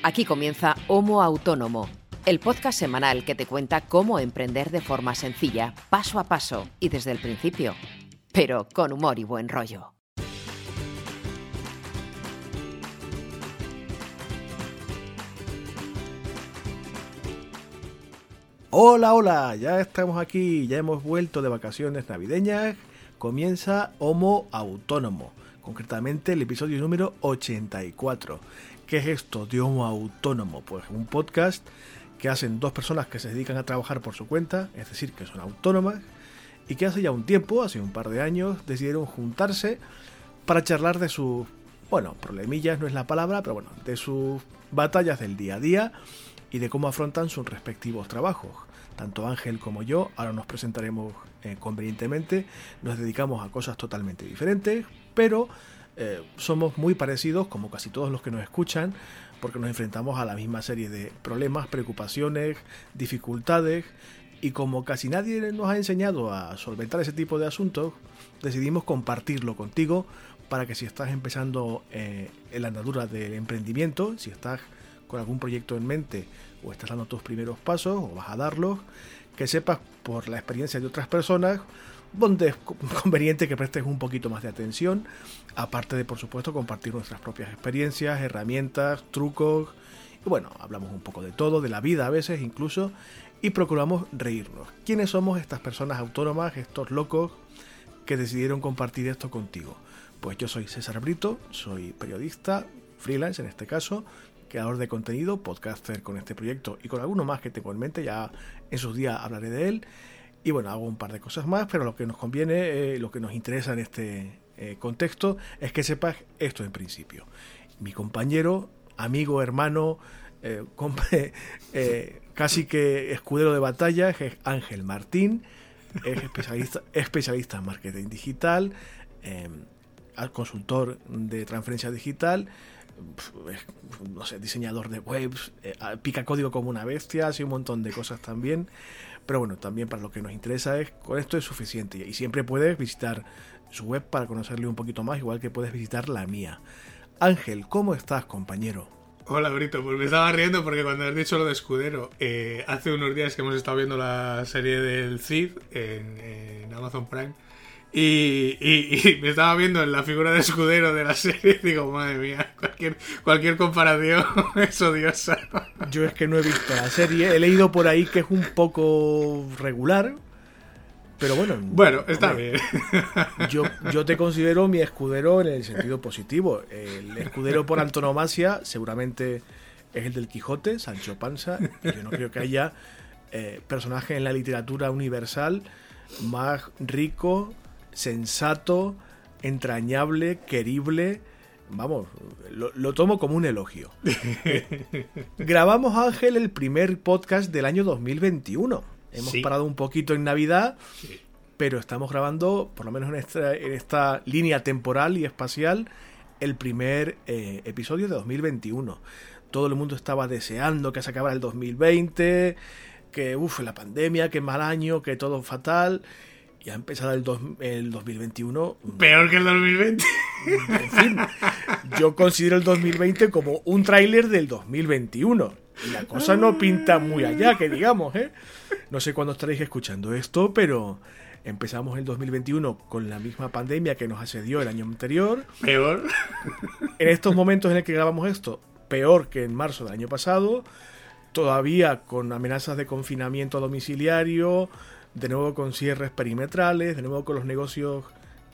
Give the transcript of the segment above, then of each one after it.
Aquí comienza Homo Autónomo, el podcast semanal que te cuenta cómo emprender de forma sencilla, paso a paso y desde el principio, pero con humor y buen rollo. Hola, hola, ya estamos aquí, ya hemos vuelto de vacaciones navideñas. Comienza Homo Autónomo, concretamente el episodio número 84. ¿Qué es esto de Homo Autónomo? Pues un podcast que hacen dos personas que se dedican a trabajar por su cuenta, es decir, que son autónomas, y que hace ya un tiempo, hace un par de años, decidieron juntarse para charlar de sus, bueno, problemillas no es la palabra, pero bueno, de sus batallas del día a día y de cómo afrontan sus respectivos trabajos. Tanto Ángel como yo, ahora nos presentaremos eh, convenientemente, nos dedicamos a cosas totalmente diferentes, pero eh, somos muy parecidos, como casi todos los que nos escuchan, porque nos enfrentamos a la misma serie de problemas, preocupaciones, dificultades, y como casi nadie nos ha enseñado a solventar ese tipo de asuntos, decidimos compartirlo contigo para que si estás empezando eh, en la andadura del emprendimiento, si estás con algún proyecto en mente o estás dando tus primeros pasos o vas a darlos, que sepas por la experiencia de otras personas donde es conveniente que prestes un poquito más de atención, aparte de por supuesto compartir nuestras propias experiencias, herramientas, trucos, y bueno, hablamos un poco de todo, de la vida a veces incluso, y procuramos reírnos. ¿Quiénes somos estas personas autónomas, estos locos que decidieron compartir esto contigo? Pues yo soy César Brito, soy periodista, freelance en este caso, creador de contenido, podcaster con este proyecto y con alguno más que tengo en mente, ya en sus días hablaré de él. Y bueno, hago un par de cosas más, pero lo que nos conviene, eh, lo que nos interesa en este eh, contexto es que sepas esto en principio. Mi compañero, amigo, hermano, eh, casi que escudero de batalla es Ángel Martín, es especialista, especialista en marketing digital, consultor de transferencia digital no sé, diseñador de webs, pica código como una bestia, hace un montón de cosas también. Pero bueno, también para lo que nos interesa es, con esto es suficiente. Y siempre puedes visitar su web para conocerle un poquito más, igual que puedes visitar la mía. Ángel, ¿cómo estás, compañero? Hola, Brito. Pues me estaba riendo porque cuando has dicho lo de Escudero, eh, hace unos días que hemos estado viendo la serie del Cid en Amazon Prime, y, me estaba viendo en la figura de escudero de la serie y digo, madre mía, cualquier, cualquier comparación es odiosa. Yo es que no he visto la serie, he leído por ahí que es un poco regular, pero bueno. Bueno, está bien. Yo, yo te considero mi escudero en el sentido positivo. El escudero por antonomasia seguramente es el del Quijote, Sancho Panza. Y yo no creo que haya eh, personaje en la literatura universal más rico, sensato, entrañable, querible. Vamos, lo, tomo como un elogio. Grabamos, Ángel, el primer podcast del año 2021. Hemos parado un poquito en Navidad, pero estamos grabando, por lo menos en esta, en esta línea temporal y espacial, el primer eh, episodio de 2021. Todo el mundo estaba deseando que se acabara el 2020, que uff, la pandemia, que mal año, que todo fatal ya empezado el, el 2021. Peor que el 2020. En fin, yo considero el 2020 como un tráiler del 2021. Y la cosa no pinta muy allá, que digamos, ¿eh? No sé cuándo estaréis escuchando esto, pero empezamos el 2021 con la misma pandemia que nos asedió el año anterior. Peor. En estos momentos en el que grabamos esto, peor que en marzo del año pasado. Todavía con amenazas de confinamiento domiciliario, de nuevo con cierres perimetrales, de nuevo con los negocios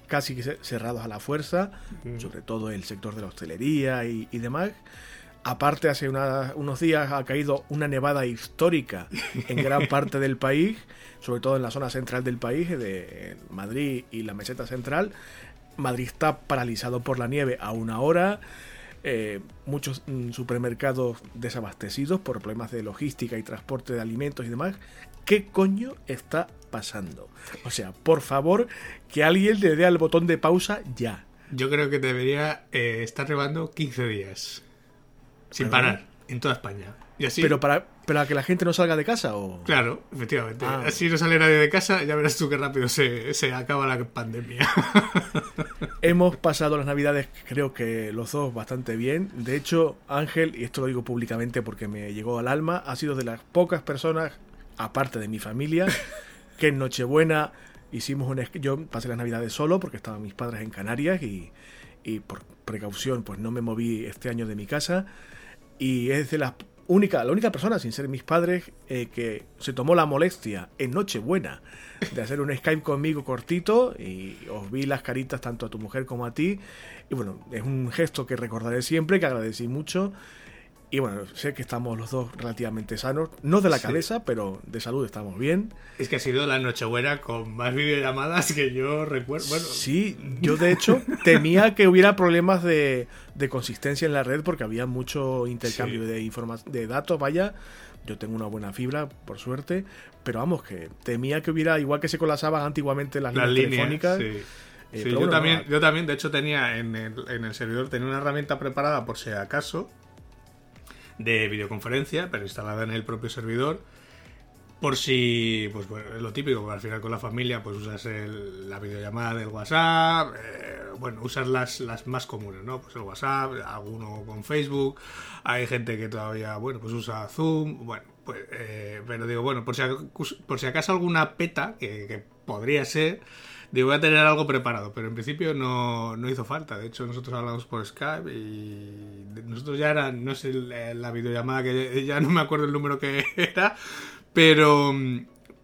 casi cerrados a la fuerza, sobre todo el sector de la hostelería y, demás. Aparte, hace unos días ha caído una nevada histórica en gran parte del país, sobre todo en la zona central del país, de Madrid y la meseta central. Madrid está paralizado por la nieve a una hora. Eh, muchos mm, supermercados desabastecidos por problemas de logística y transporte de alimentos y demás. ¿Qué coño está pasando? O sea, por favor, que alguien le dé al botón de pausa ya. Yo creo que debería eh, estar llevando 15 días. Sin parar. en toda España. Y así, Pero para, para que la gente no salga de casa o... claro, efectivamente. Ah. Así no sale nadie de casa, ya verás tú qué rápido se, se acaba la pandemia. Hemos pasado las navidades, creo que los dos, bastante bien. De hecho, Ángel, y esto lo digo públicamente porque me llegó al alma, ha sido de las pocas personas, aparte de mi familia, que en Nochebuena hicimos un... Yo pasé las navidades solo porque estaban mis padres en Canarias y, y por precaución pues no me moví este año de mi casa. Y es de las única, la única persona, sin ser mis padres, eh, que se tomó la molestia en Nochebuena de hacer un Skype conmigo cortito y os vi las caritas tanto a tu mujer como a ti. Y bueno, es un gesto que recordaré siempre, que agradecí mucho. Y bueno, sé que estamos los dos relativamente sanos, no de la Sí. cabeza, pero de salud estamos bien. es que ha sido la Nochebuena con más videollamadas que yo recuerdo. Bueno, Sí, yo de hecho temía que hubiera problemas de, de consistencia en la red porque había mucho intercambio Sí. de informa- de datos, vaya. Yo tengo una buena fibra, por suerte, pero vamos, que temía que hubiera, igual que se colapsaban antiguamente las, las líneas telefónicas. sí. eh, Sí, yo, bueno, también, no, yo también, de hecho, tenía en el, en el servidor tenía una herramienta preparada por si acaso de videoconferencia, pero instalada en el propio servidor. Por si, pues bueno, es lo típico, al final con la familia pues usas el- la videollamada del WhatsApp, eh, bueno, usas las, las más comunes, ¿no? Pues el WhatsApp, alguno con Facebook, hay gente que todavía, bueno, pues usa Zoom, bueno, pues, eh, pero digo, bueno, por si, por si acaso alguna peta, que podría ser, digo, voy a tener algo preparado, pero en principio no, no hizo falta, de hecho nosotros hablamos por Skype y nosotros ya era, no sé, la la videollamada que ya no me acuerdo el número que era, pero,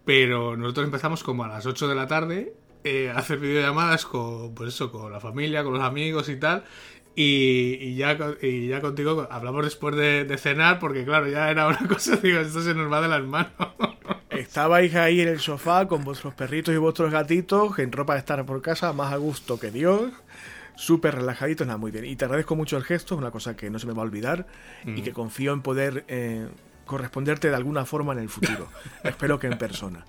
pero nosotros empezamos como a las 8 de la tarde eh, hacer videollamadas con, pues eso, con la familia, con los amigos y tal. Y, y ya, y ya contigo hablamos después de, de cenar, porque claro, ya era una cosa, digo, esto se nos va de las manos. Estabais ahí en el sofá con vuestros perritos y vuestros gatitos, en ropa de estar por casa, más a gusto que Dios. Súper relajaditos, nada, muy bien. Y te agradezco mucho el gesto, es una cosa que no se me va a olvidar y que confío en poder eh, corresponderte de alguna forma en el futuro. Espero que en persona.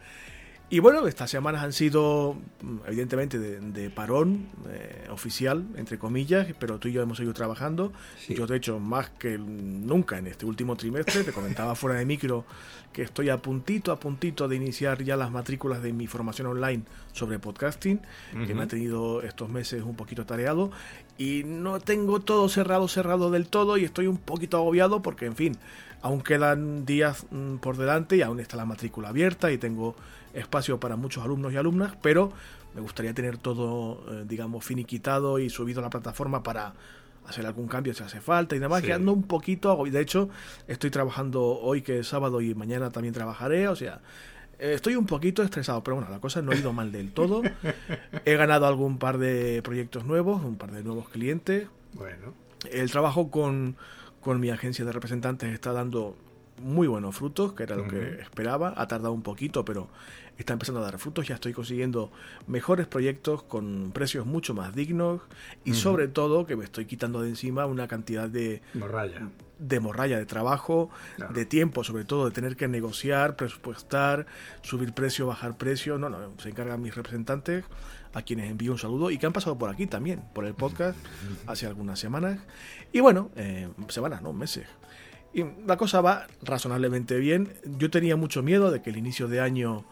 Y bueno, estas semanas han sido, mm, evidentemente, de, de parón eh, oficial, entre comillas, pero tú y yo hemos seguido trabajando. Sí. Yo, de hecho, más que nunca en este último trimestre, te comentaba fuera de micro que estoy a puntito, a puntito de iniciar ya las matrículas de mi formación online sobre podcasting, que me ha tenido estos meses un poquito tareado. Y no tengo todo cerrado, cerrado del todo, y estoy un poquito agobiado porque, en fin, aún quedan días mm, por delante y aún está la matrícula abierta y tengo espacio para muchos alumnos y alumnas, pero me gustaría tener todo, eh, digamos, finiquitado y subido a la plataforma para hacer algún cambio si hace falta y demás, Sí. que ando un poquito. De hecho, estoy trabajando hoy que es sábado y mañana también trabajaré, o sea, eh, estoy un poquito estresado, pero bueno, la cosa no ha ido mal del todo. He ganado algún par de proyectos nuevos, un par de nuevos clientes, Bueno, el trabajo con, con mi agencia de representantes está dando muy buenos frutos, que era lo que esperaba. Ha tardado un poquito, pero está empezando a dar frutos. Ya estoy consiguiendo mejores proyectos con precios mucho más dignos y sobre todo que me estoy quitando de encima una cantidad de, morralla. de morralla de trabajo, Claro. de tiempo, sobre todo de tener que negociar, presupuestar, subir precio, bajar precio. No, no, se encargan mis representantes, a quienes envío un saludo y que han pasado por aquí también, por el podcast, hace algunas semanas. Y bueno, eh, semanas, no, meses. Y la cosa va razonablemente bien. Yo tenía mucho miedo de que el inicio de año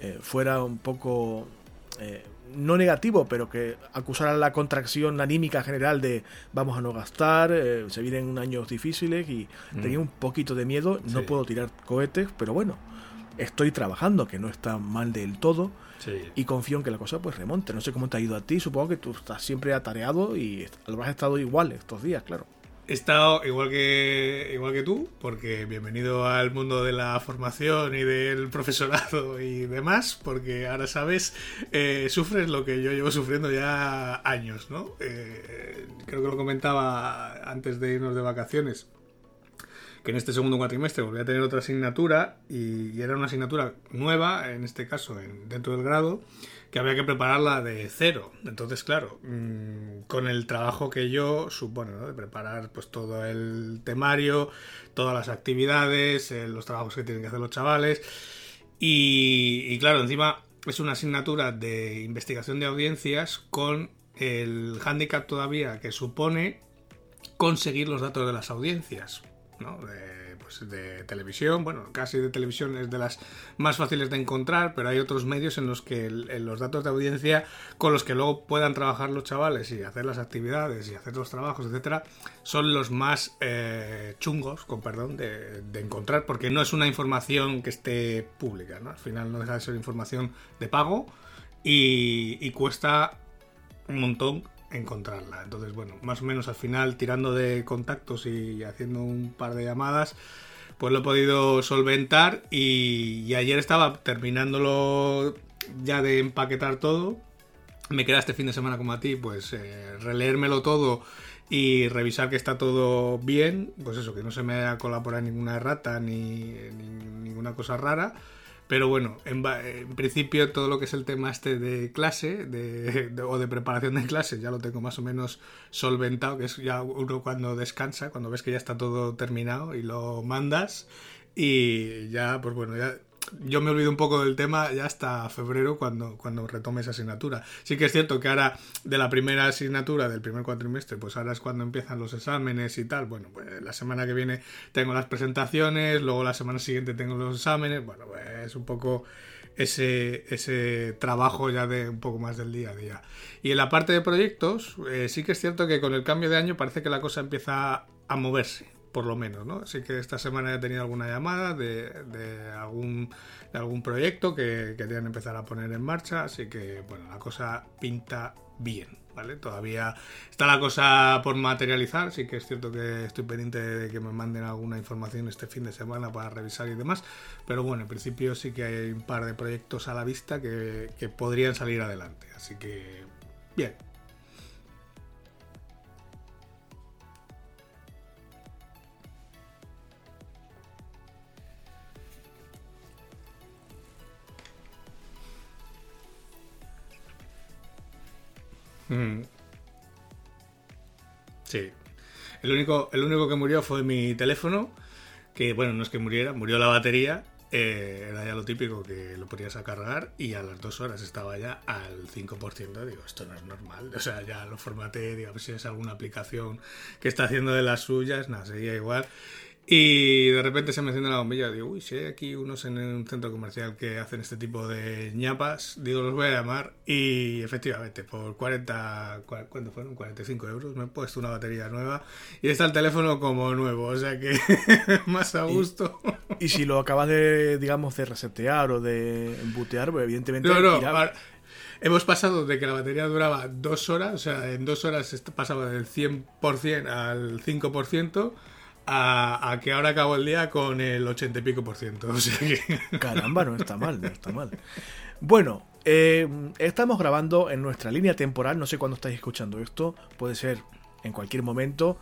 eh, fuera un poco eh, no negativo, pero que acusara la contracción anímica general de vamos a no gastar, eh, se vienen años difíciles y tenía un poquito de miedo. No Sí. puedo tirar cohetes, pero bueno, estoy trabajando, que no está mal del todo. Sí. Y confío en que la cosa pues remonte. No sé cómo te ha ido a ti. Supongo que tú estás siempre atareado y lo has estado igual estos días, claro. He estado igual que igual que tú, porque bienvenido al mundo de la formación y del profesorado y demás, porque ahora sabes, eh, sufres lo que yo llevo sufriendo ya años, ¿no? Eh, creo que lo comentaba antes de irnos de vacaciones, que en este segundo cuatrimestre volví a tener otra asignatura y, y era una asignatura nueva, en este caso en- dentro del grado, que había que prepararla de cero. Entonces, claro, mm, con el trabajo que yo supone, ¿no? De preparar pues todo el temario, todas las actividades, eh, los trabajos que tienen que hacer los chavales. Y, y claro, encima es una asignatura de investigación de audiencias con el hándicap todavía que supone conseguir los datos de las audiencias. ¿no? De, pues de televisión, bueno, casi de televisión es de las más fáciles de encontrar, pero hay otros medios en los que los datos de audiencia con los que luego puedan trabajar los chavales y hacer las actividades y hacer los trabajos, etcétera, son los más eh, chungos, con perdón, de, encontrar, porque no es una información que esté pública, ¿no? Al final no deja de ser información de pago y cuesta un montón encontrarla. Entonces, bueno, más o menos al final, tirando de contactos y haciendo un par de llamadas, pues lo he podido solventar y, ayer estaba terminándolo ya de empaquetar todo. Me queda este fin de semana como a ti, pues eh, releérmelo todo y revisar que está todo bien, pues eso, que no se me haya colado por ahí ninguna errata ni ninguna cosa rara pero bueno, en, principio todo lo que es el tema este de clase de, o de preparación de clase ya lo tengo más o menos solventado, que es ya uno cuando descansa, cuando ves que ya está todo terminado y lo mandas y ya, pues bueno, ya yo me olvido un poco del tema ya hasta febrero cuando, cuando retome esa asignatura. Sí que es cierto que ahora de la primera asignatura del primer cuatrimestre, pues ahora es cuando empiezan los exámenes y tal. Bueno, pues la semana que viene tengo las presentaciones, luego la semana siguiente tengo los exámenes. Bueno, pues es un poco ese, ese trabajo ya de un poco más del día a día. Y en la parte de proyectos, eh, sí que es cierto que con el cambio de año parece que la cosa empieza a moverse por lo menos, ¿no? Así que esta semana he tenido alguna llamada de, algún, de algún proyecto que querían empezar a poner en marcha, así que, bueno, la cosa pinta bien, ¿vale? Todavía está la cosa por materializar, sí que es cierto que estoy pendiente de que me manden alguna información este fin de semana para revisar y demás, pero bueno, en principio sí que hay un par de proyectos a la vista que, que podrían salir adelante, así que, bien, Mm. Sí. El único, el único que murió fue mi teléfono, que bueno, no es que muriera, murió la batería. Eh, era ya lo típico que lo ponías a cargar y a las dos horas estaba ya al 5%. Digo, esto no es normal. O sea, ya lo formateé, digo, a ver si es alguna aplicación que está haciendo de las suyas, nada, seguía igual. Y de repente se me enciende la bombilla. Digo, uy, si hay aquí unos en un centro comercial que hacen este tipo de ñapas, digo, los voy a llamar. Y efectivamente, por 40, ¿cuánto fueron? 45 euros me he puesto una batería nueva y está el teléfono como nuevo. O sea que más a gusto. Y, si lo acabas de, digamos, de resetear o de embutear, pues evidentemente. No, no, Hemos pasado de que la batería duraba dos horas, o sea, en dos horas pasaba del 100% al 5% a, que ahora acabo el día con el 80 y pico por ciento. Caramba, no está mal, no está mal. Bueno, eh, estamos grabando en nuestra línea temporal, no sé cuándo estáis escuchando esto, puede ser en cualquier momento,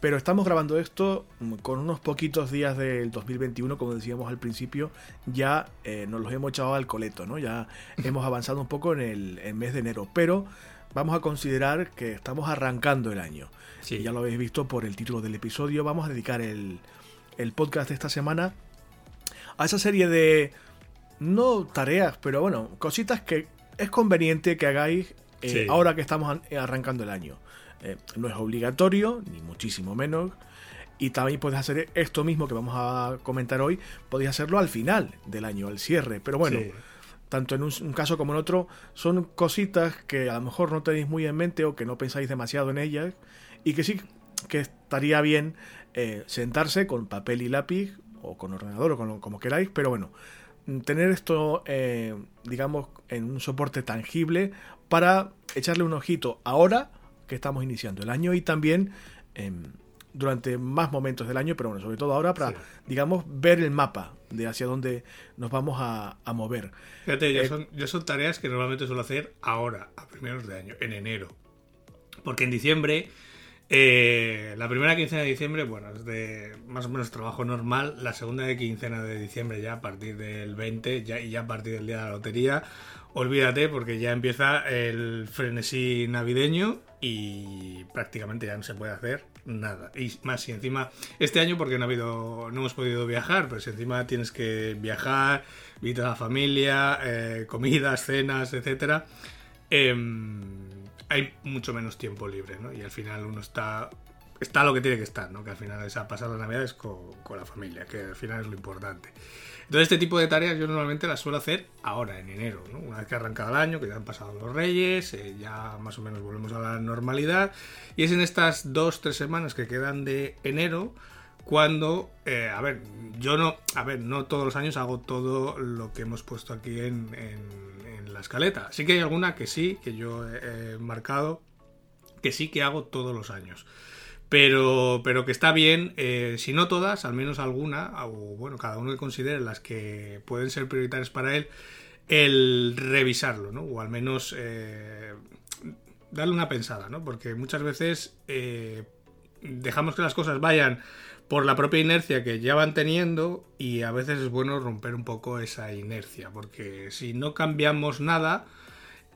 pero estamos grabando esto con unos poquitos días del 2021, como decíamos al principio, ya eh, nos los hemos echado al coleto, ¿no? Ya hemos avanzado un poco en el, mes de enero, pero vamos a considerar que estamos arrancando el año. Sí. Ya lo habéis visto por el título del episodio. Vamos a dedicar el, podcast de esta semana a esa serie de, no tareas, pero bueno, cositas que es conveniente que hagáis eh, ahora que estamos arrancando el año. Eh, no es obligatorio, ni muchísimo menos. Y también puedes hacer esto mismo que vamos a comentar hoy, podéis hacerlo al final del año, al cierre. Pero bueno, tanto en un, caso como en otro, son cositas que a lo mejor no tenéis muy en mente o que no pensáis demasiado en ellas y que sí que estaría bien eh, sentarse con papel y lápiz o con ordenador o con como queráis, pero bueno, tener esto, eh, digamos, en un soporte tangible para echarle un ojito ahora que estamos iniciando el año y también em, durante más momentos del año, pero bueno, sobre todo ahora para, digamos, ver el mapa de hacia dónde nos vamos a, mover. Fíjate, yo, eh, son, son tareas que normalmente suelo hacer ahora, a primeros de año, en enero. Porque en diciembre, eh, la primera quincena de diciembre, bueno, es de más o menos trabajo normal. La segunda de quincena de diciembre, ya a partir del 20 ya, y ya a partir del día de la lotería, olvídate porque ya empieza el frenesí navideño y prácticamente ya no se puede hacer nada. Y más si encima este año porque no ha habido no hemos podido viajar, pero si encima tienes que viajar, visitar a la familia, eh, comidas, cenas, etcétera, em, hay mucho menos tiempo libre, ¿no? Y al final uno está está lo que tiene que estar, ¿no? Que al final es a pasar las navidades con, la familia, que al final es lo importante. Entonces este tipo de tareas yo normalmente las suelo hacer ahora, en enero, ¿no? Una vez que ha arrancado el año, que ya han pasado los reyes, eh, ya más o menos volvemos a la normalidad, y es en estas dos, tres semanas que quedan de enero cuando, eh, a ver, yo no, a ver, no todos los años hago todo lo que hemos puesto aquí en, la escaleta. Sí que hay alguna que sí, que yo he marcado, que sí que hago todos los años pero, pero que está bien, eh, si no todas, al menos alguna, o bueno, cada uno que considere las que pueden ser prioritarias para él, el revisarlo, ¿no? O al menos eh, darle una pensada, ¿no? Porque muchas veces eh, dejamos que las cosas vayan por la propia inercia que ya van teniendo y a veces es bueno romper un poco esa inercia, porque si no cambiamos nada,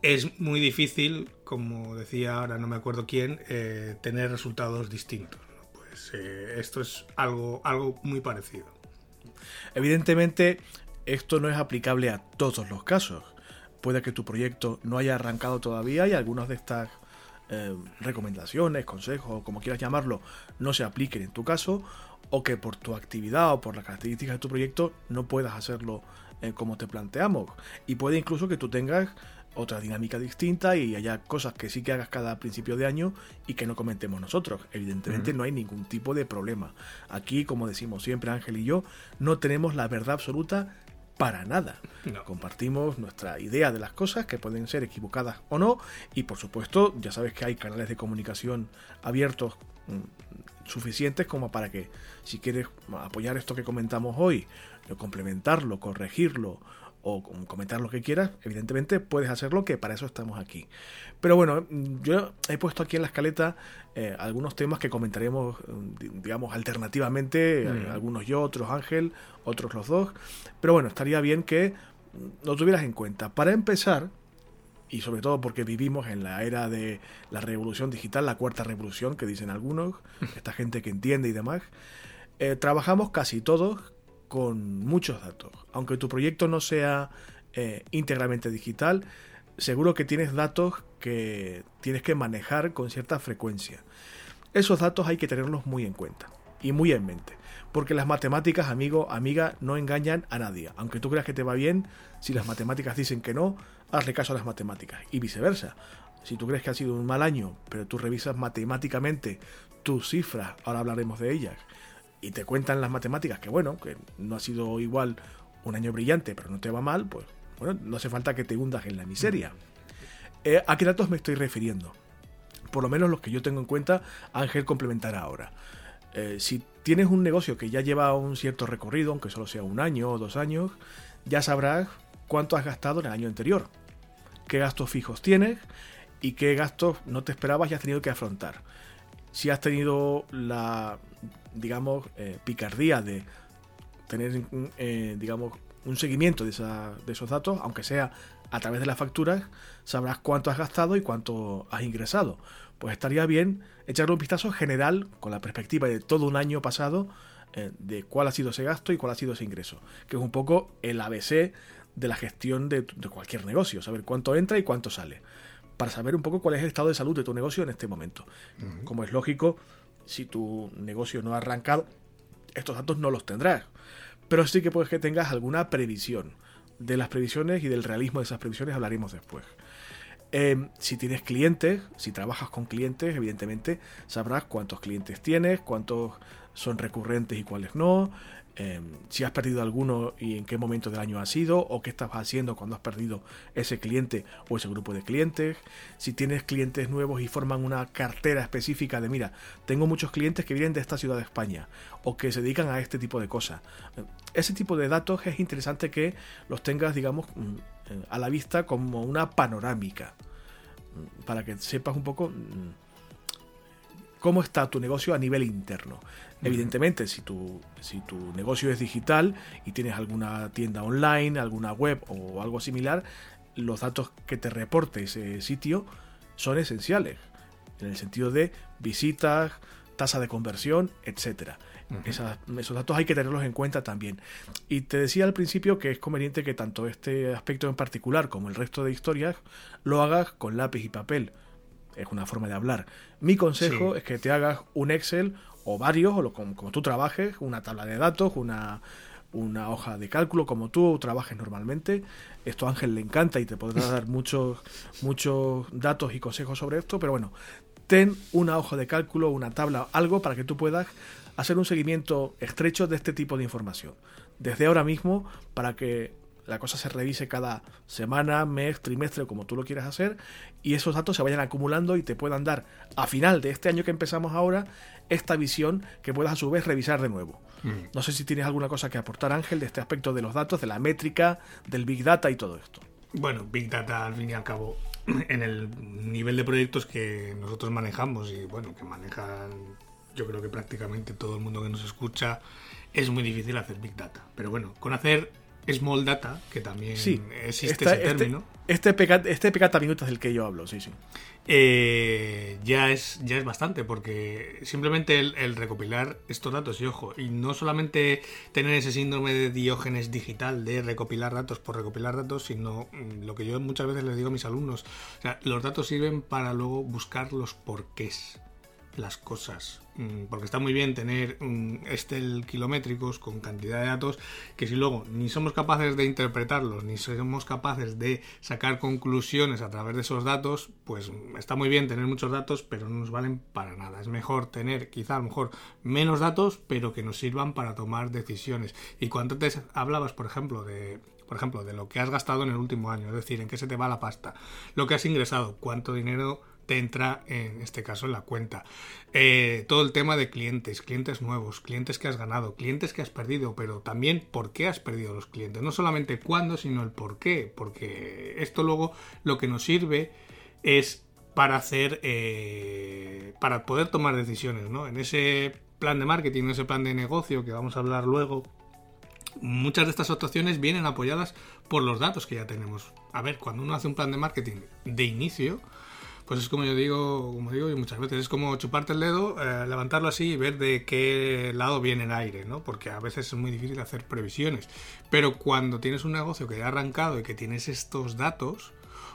es muy difícil, como decía ahora no me acuerdo quién, eh, tener resultados distintos. Pues eh, esto es algo, algo muy parecido. Evidentemente, esto no es aplicable a todos los casos. Puede que tu proyecto no haya arrancado todavía y algunas de estas eh, recomendaciones, consejos, como quieras llamarlo, no se apliquen en tu caso, o que por tu actividad o por las características de tu proyecto no puedas hacerlo como te planteamos. Y puede incluso que tú tengas otra dinámica distinta y haya cosas que sí que hagas cada principio de año y que no comentemos nosotros. Evidentemente no hay ningún tipo de problema. Aquí, como decimos siempre Ángel y yo, no tenemos la verdad absoluta para nada. Compartimos nuestra idea de las cosas que pueden ser equivocadas o no y por supuesto ya sabes que hay canales de comunicación abiertos mm, suficientes como para que si quieres apoyar esto que comentamos hoy, complementarlo, corregirlo o comentar lo que quieras, evidentemente puedes hacerlo, que para eso estamos aquí. Pero bueno, yo he puesto aquí en la escaleta eh, algunos temas que comentaremos, digamos, alternativamente, eh, algunos yo, otros Ángel, otros los dos. Pero bueno, estaría bien que lo tuvieras en cuenta. Para empezar, y sobre todo porque vivimos en la era de la revolución digital, la cuarta revolución que dicen algunos, esta gente que entiende y demás, eh, trabajamos casi todos con muchos datos. Aunque tu proyecto no sea eh, íntegramente digital, seguro que tienes datos que tienes que manejar con cierta frecuencia. Esos datos hay que tenerlos muy en cuenta y muy en mente. Porque las matemáticas, amigo, amiga, no engañan a nadie. Aunque tú creas que te va bien, si las matemáticas dicen que no, hazle caso a las matemáticas. Y viceversa. Si tú crees que ha sido un mal año, pero tú revisas matemáticamente tus cifras, ahora hablaremos de ellas, y te cuentan las matemáticas que bueno, que no ha sido igual un año brillante, pero no te va mal, pues bueno, no hace falta que te hundas en la miseria. Eh, ¿A qué datos me estoy refiriendo? Por lo menos los que yo tengo en cuenta, Ángel complementará ahora. Eh, si tienes un negocio que ya lleva un cierto recorrido, aunque solo sea un año o dos años, ya sabrás cuánto has gastado en el año anterior, qué gastos fijos tienes y qué gastos no te esperabas y has tenido que afrontar. Si has tenido la digamos, eh, picardía de tener, eh, digamos, un seguimiento de, de esos datos, aunque sea a través de las facturas, sabrás cuánto has gastado y cuánto has ingresado. Pues estaría bien echarle un vistazo general con la perspectiva de todo un año pasado eh, de cuál ha sido ese gasto y cuál ha sido ese ingreso, que es un poco el ABC de la gestión de, cualquier negocio, saber cuánto entra y cuánto sale, para saber un poco cuál es el estado de salud de tu negocio en este momento. Como es lógico, si tu negocio no ha arrancado, estos datos no los tendrás. Pero sí que puedes que tengas alguna previsión. De las previsiones y del realismo de esas previsiones hablaremos después. Eh, si tienes clientes, si trabajas con clientes, evidentemente sabrás cuántos clientes tienes, cuántos son recurrentes y cuáles no, Em, si has perdido alguno y en qué momento del año ha sido, o qué estabas haciendo cuando has perdido ese cliente o ese grupo de clientes, si tienes clientes nuevos y forman una cartera específica de, mira, tengo muchos clientes que vienen de esta ciudad de España o que se dedican a este tipo de cosas. Ese tipo de datos es interesante que los tengas, digamos, mm, eh, a la vista como una panorámica, mm, para que sepas un poco mm, cómo está tu negocio a nivel interno. Evidentemente, si tu, si tu negocio es digital y tienes alguna tienda online, alguna web o algo similar, los datos que te reporte ese sitio son esenciales, en el sentido de visitas, tasa de conversión, etcétera. esos datos hay que tenerlos en cuenta también. Y te decía al principio que es conveniente que tanto este aspecto en particular como el resto de historias lo hagas con lápiz y papel es una forma de hablar. Mi consejo Sí. es que te hagas un Excel o varios, o lo, como, como tú trabajes, una tabla de datos, una, una hoja de cálculo, como tú trabajes normalmente. Esto a Ángel le encanta y te podrá dar muchos, muchos datos y consejos sobre esto, pero bueno, ten una hoja de cálculo, una tabla, algo para que tú puedas hacer un seguimiento estrecho de este tipo de información. Desde ahora mismo, para que la cosa se revise cada semana, mes, trimestre, como tú lo quieras hacer, y esos datos se vayan acumulando y te puedan dar, a final de este año que empezamos ahora, esta visión que puedas a su vez revisar de nuevo. No sé si tienes alguna cosa que aportar, Ángel, de este aspecto de los datos, de la métrica, del Big Data y todo esto. Bueno, Big Data al fin y al cabo, en el nivel de proyectos que nosotros manejamos y bueno, que manejan yo creo que prácticamente todo el mundo que nos escucha, es muy difícil hacer Big Data. Pero bueno, con hacer Small Data, que también Sí, existe esta- ese término, Este, este, PK, este PK minutos del que yo hablo, sí, sí. eh, ya, es, ya es bastante, porque simplemente el, el recopilar estos datos, y ojo, y no solamente tener ese síndrome de diógenes digital de recopilar datos por recopilar datos, sino mm, lo que yo muchas veces les digo a mis alumnos, o sea, los datos sirven para luego buscar los porqués las cosas. Mm, Porque está muy bien tener Excel kilométricos con cantidad de datos que si luego ni somos capaces de interpretarlos, ni somos capaces de sacar conclusiones a través de esos datos, pues está muy bien tener muchos datos, pero no nos valen para nada. Es mejor tener quizá a lo mejor menos datos, pero que nos sirvan para tomar decisiones. Y cuando antes hablabas, por ejemplo, de por ejemplo, de lo que has gastado en el último año, es decir, en qué se te va la pasta, lo que has ingresado, cuánto dinero te entra en este caso en la cuenta. Eh, todo el tema de clientes, clientes nuevos, clientes que has ganado, clientes que has perdido, pero también por qué has perdido los clientes. No solamente cuándo, sino el por qué. Porque esto luego lo que nos sirve es para hacer, eh, para poder tomar decisiones, ¿no? En ese plan de marketing, en ese plan de negocio que vamos a hablar luego, muchas de estas actuaciones vienen apoyadas por los datos que ya tenemos. A ver, cuando uno hace un plan de marketing de inicio, pues es como yo digo, como digo yo muchas veces, es como chuparte el dedo, eh, levantarlo así y ver de qué lado viene el aire, ¿no? Porque a veces es muy difícil hacer previsiones. Pero cuando tienes un negocio que ya ha arrancado y que tienes estos datos,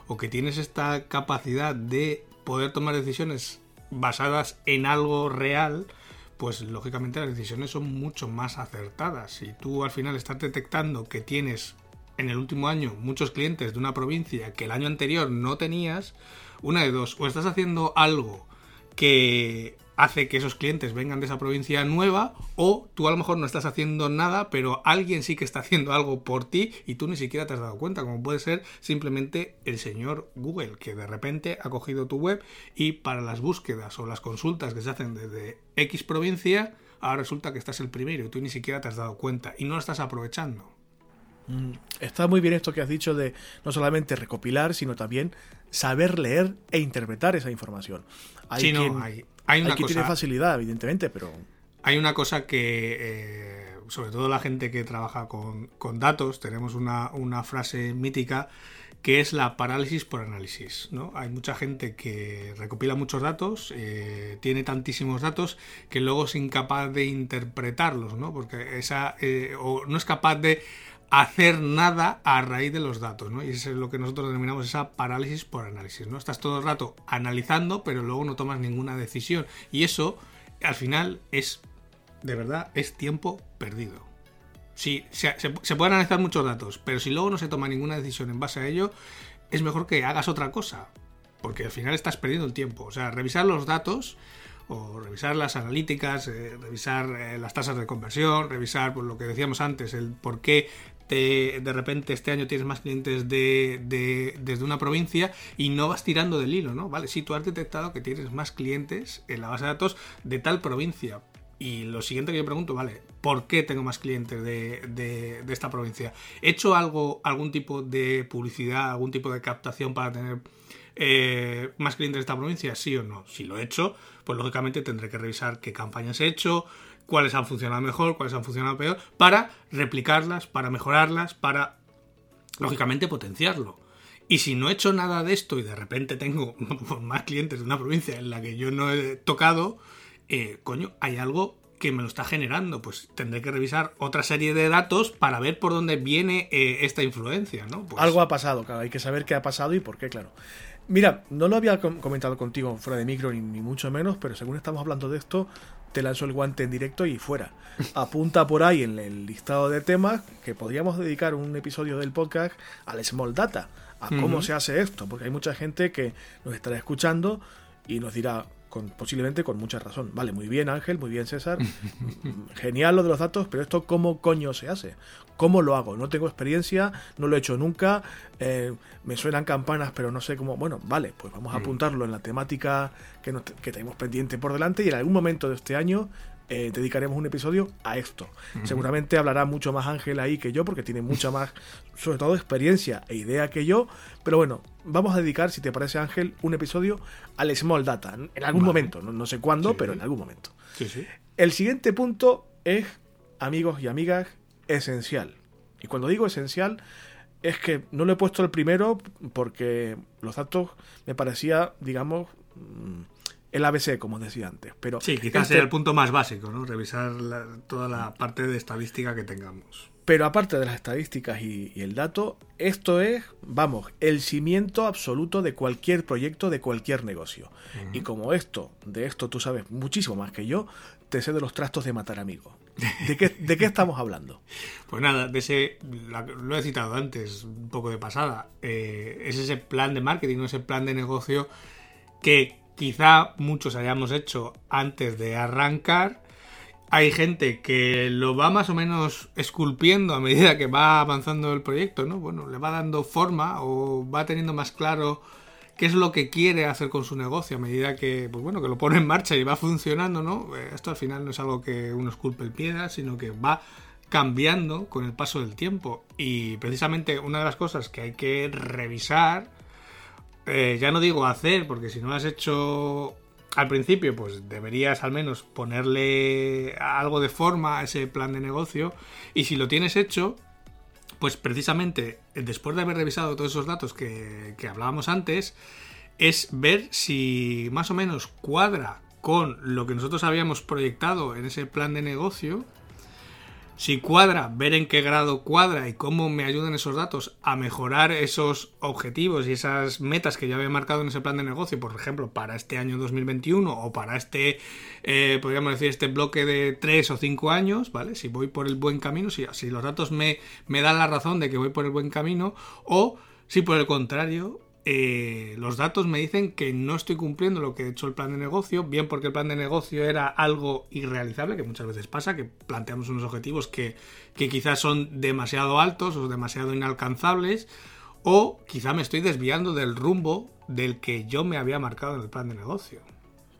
o que tienes esta capacidad de poder tomar decisiones basadas en algo real, pues lógicamente las decisiones son mucho más acertadas. Si tú al final estás detectando que tienes en el último año muchos clientes de una provincia que el año anterior no tenías, una de dos, o estás haciendo algo que hace que esos clientes vengan de esa provincia nueva, o tú a lo mejor no estás haciendo nada, pero alguien sí que está haciendo algo por ti y tú ni siquiera te has dado cuenta, como puede ser simplemente el señor Google, que de repente ha cogido tu web y para las búsquedas o las consultas que se hacen desde X provincia, ahora resulta que estás el primero y tú ni siquiera te has dado cuenta y no lo estás aprovechando. Mm, Está muy bien esto que has dicho de no solamente recopilar, sino también saber leer e interpretar esa información. Hay Sí, no, quien, hay- hay una quien tiene cosa- facilidad, evidentemente, pero Hay una cosa que, eh, sobre todo la gente que trabaja con, con datos, tenemos una, una frase mítica que es la parálisis por análisis. ¿no? Hay mucha gente que recopila muchos datos, eh, tiene tantísimos datos que luego es incapaz de interpretarlos, ¿no? porque esa, eh, o no es capaz de hacer nada a raíz de los datos, ¿no? Y eso es lo que nosotros denominamos esa parálisis por análisis, ¿no? Estás todo el rato analizando, pero luego no tomas ninguna decisión. Y eso, al final, es, de verdad, es tiempo perdido. Sí, se, pueden analizar muchos datos, pero si luego no se toma ninguna decisión en base a ello, es mejor que hagas otra cosa, porque al final estás perdiendo el tiempo. O sea, revisar los datos o revisar las analíticas, eh, revisar eh, las tasas de conversión, revisar pues, lo que decíamos antes, el por qué de repente este año tienes más clientes de, de- desde una provincia y no vas tirando del hilo, ¿no? Vale, sí, tú has detectado que tienes más clientes en la base de datos de tal provincia. Y lo siguiente que yo pregunto, vale, ¿por qué tengo más clientes de, de- de esta provincia? ¿He hecho algo, algún tipo de publicidad, algún tipo de captación para tener eh, más clientes de esta provincia? ¿Sí o no? Si lo he hecho, pues lógicamente tendré que revisar qué campañas he hecho, cuáles han funcionado mejor, cuáles han funcionado peor, para replicarlas, para mejorarlas, para, lógicamente, potenciarlo. Y si no he hecho nada de esto y de repente tengo más clientes de una provincia en la que yo no he tocado, eh, coño, hay algo que me lo está generando. Pues tendré que revisar otra serie de datos para ver por dónde viene eh, esta influencia, ¿no? Pues, algo ha pasado, claro, hay que saber qué ha pasado y por qué, claro. Mira, no lo había comentado contigo fuera de micro ni, mucho menos, pero según estamos hablando de esto, te lanzo el guante en directo y fuera. Apunta por ahí en el listado de temas que podríamos dedicar un episodio del podcast al Small Data, a cómo se hace esto, porque hay mucha gente que nos estará escuchando y nos dirá, posiblemente con mucha razón. Vale, muy bien Ángel, muy bien César. Genial lo de los datos, pero esto cómo coño se hace. ¿Cómo lo hago? No tengo experiencia, no lo he hecho nunca, eh, me suenan campanas, pero no sé cómo. Bueno, vale, pues vamos a mm. apuntarlo en la temática que, que tenemos pendiente por delante y en algún momento de este año eh, dedicaremos un episodio a esto. Seguramente hablará mucho más Ángel ahí que yo, porque tiene mucha más, sobre todo, experiencia e idea que yo. Pero bueno, vamos a dedicar, si te parece Ángel, un episodio al Small Data. En algún momento, no, sé cuándo, pero en algún momento. El siguiente punto es, amigos y amigas, esencial. Y cuando digo esencial, es que no lo he puesto el primero porque los datos me parecía, digamos, mm, el ABC, como decía antes. Pero sí, quizás este sea el punto más básico, ¿no? Revisar toda la parte de estadística que tengamos. Pero aparte de las estadísticas y, el dato, esto es, vamos, el cimiento absoluto de cualquier proyecto, de cualquier negocio. Y como esto, de esto tú sabes muchísimo más que yo, te sé de los trastos de matar amigos. ¿De qué, ¿De qué estamos hablando? Pues nada, de ese, lo he citado antes, un poco de pasada, eh, es ese plan de marketing, ese plan de negocio que quizá muchos hayamos hecho antes de arrancar. Hay gente que lo va más o menos esculpiendo a medida que va avanzando el proyecto, ¿no? Bueno, le va dando forma o va teniendo más claro qué es lo que quiere hacer con su negocio a medida que, pues bueno, que lo pone en marcha y va funcionando, ¿no? Eh, esto al final no es algo que uno esculpe el piedra, sino que va cambiando con el paso del tiempo. Y precisamente una de las cosas que hay que revisar eh, ya no digo hacer, porque si no has hecho al principio, pues deberías al menos ponerle algo de forma a ese plan de negocio. Y si lo tienes hecho, pues precisamente después de haber revisado todos esos datos que, que hablábamos antes, es ver si más o menos cuadra con lo que nosotros habíamos proyectado en ese plan de negocio si cuadra, ver en qué grado cuadra y cómo me ayudan esos datos a mejorar esos objetivos y esas metas que ya había marcado en ese plan de negocio, por ejemplo, para este año 2021 o para este, eh, podríamos decir, este bloque de 3 o 5 años, ¿vale? Si voy por el buen camino, si, si los datos me, me dan la razón de que voy por el buen camino, o si por el contrario eh, los datos me dicen que no estoy cumpliendo lo que he hecho el plan de negocio, bien porque el plan de negocio era algo irrealizable, que muchas veces pasa, que planteamos unos objetivos que, quizás son demasiado altos o demasiado inalcanzables, o quizá me estoy desviando del rumbo del que yo me había marcado en el plan de negocio.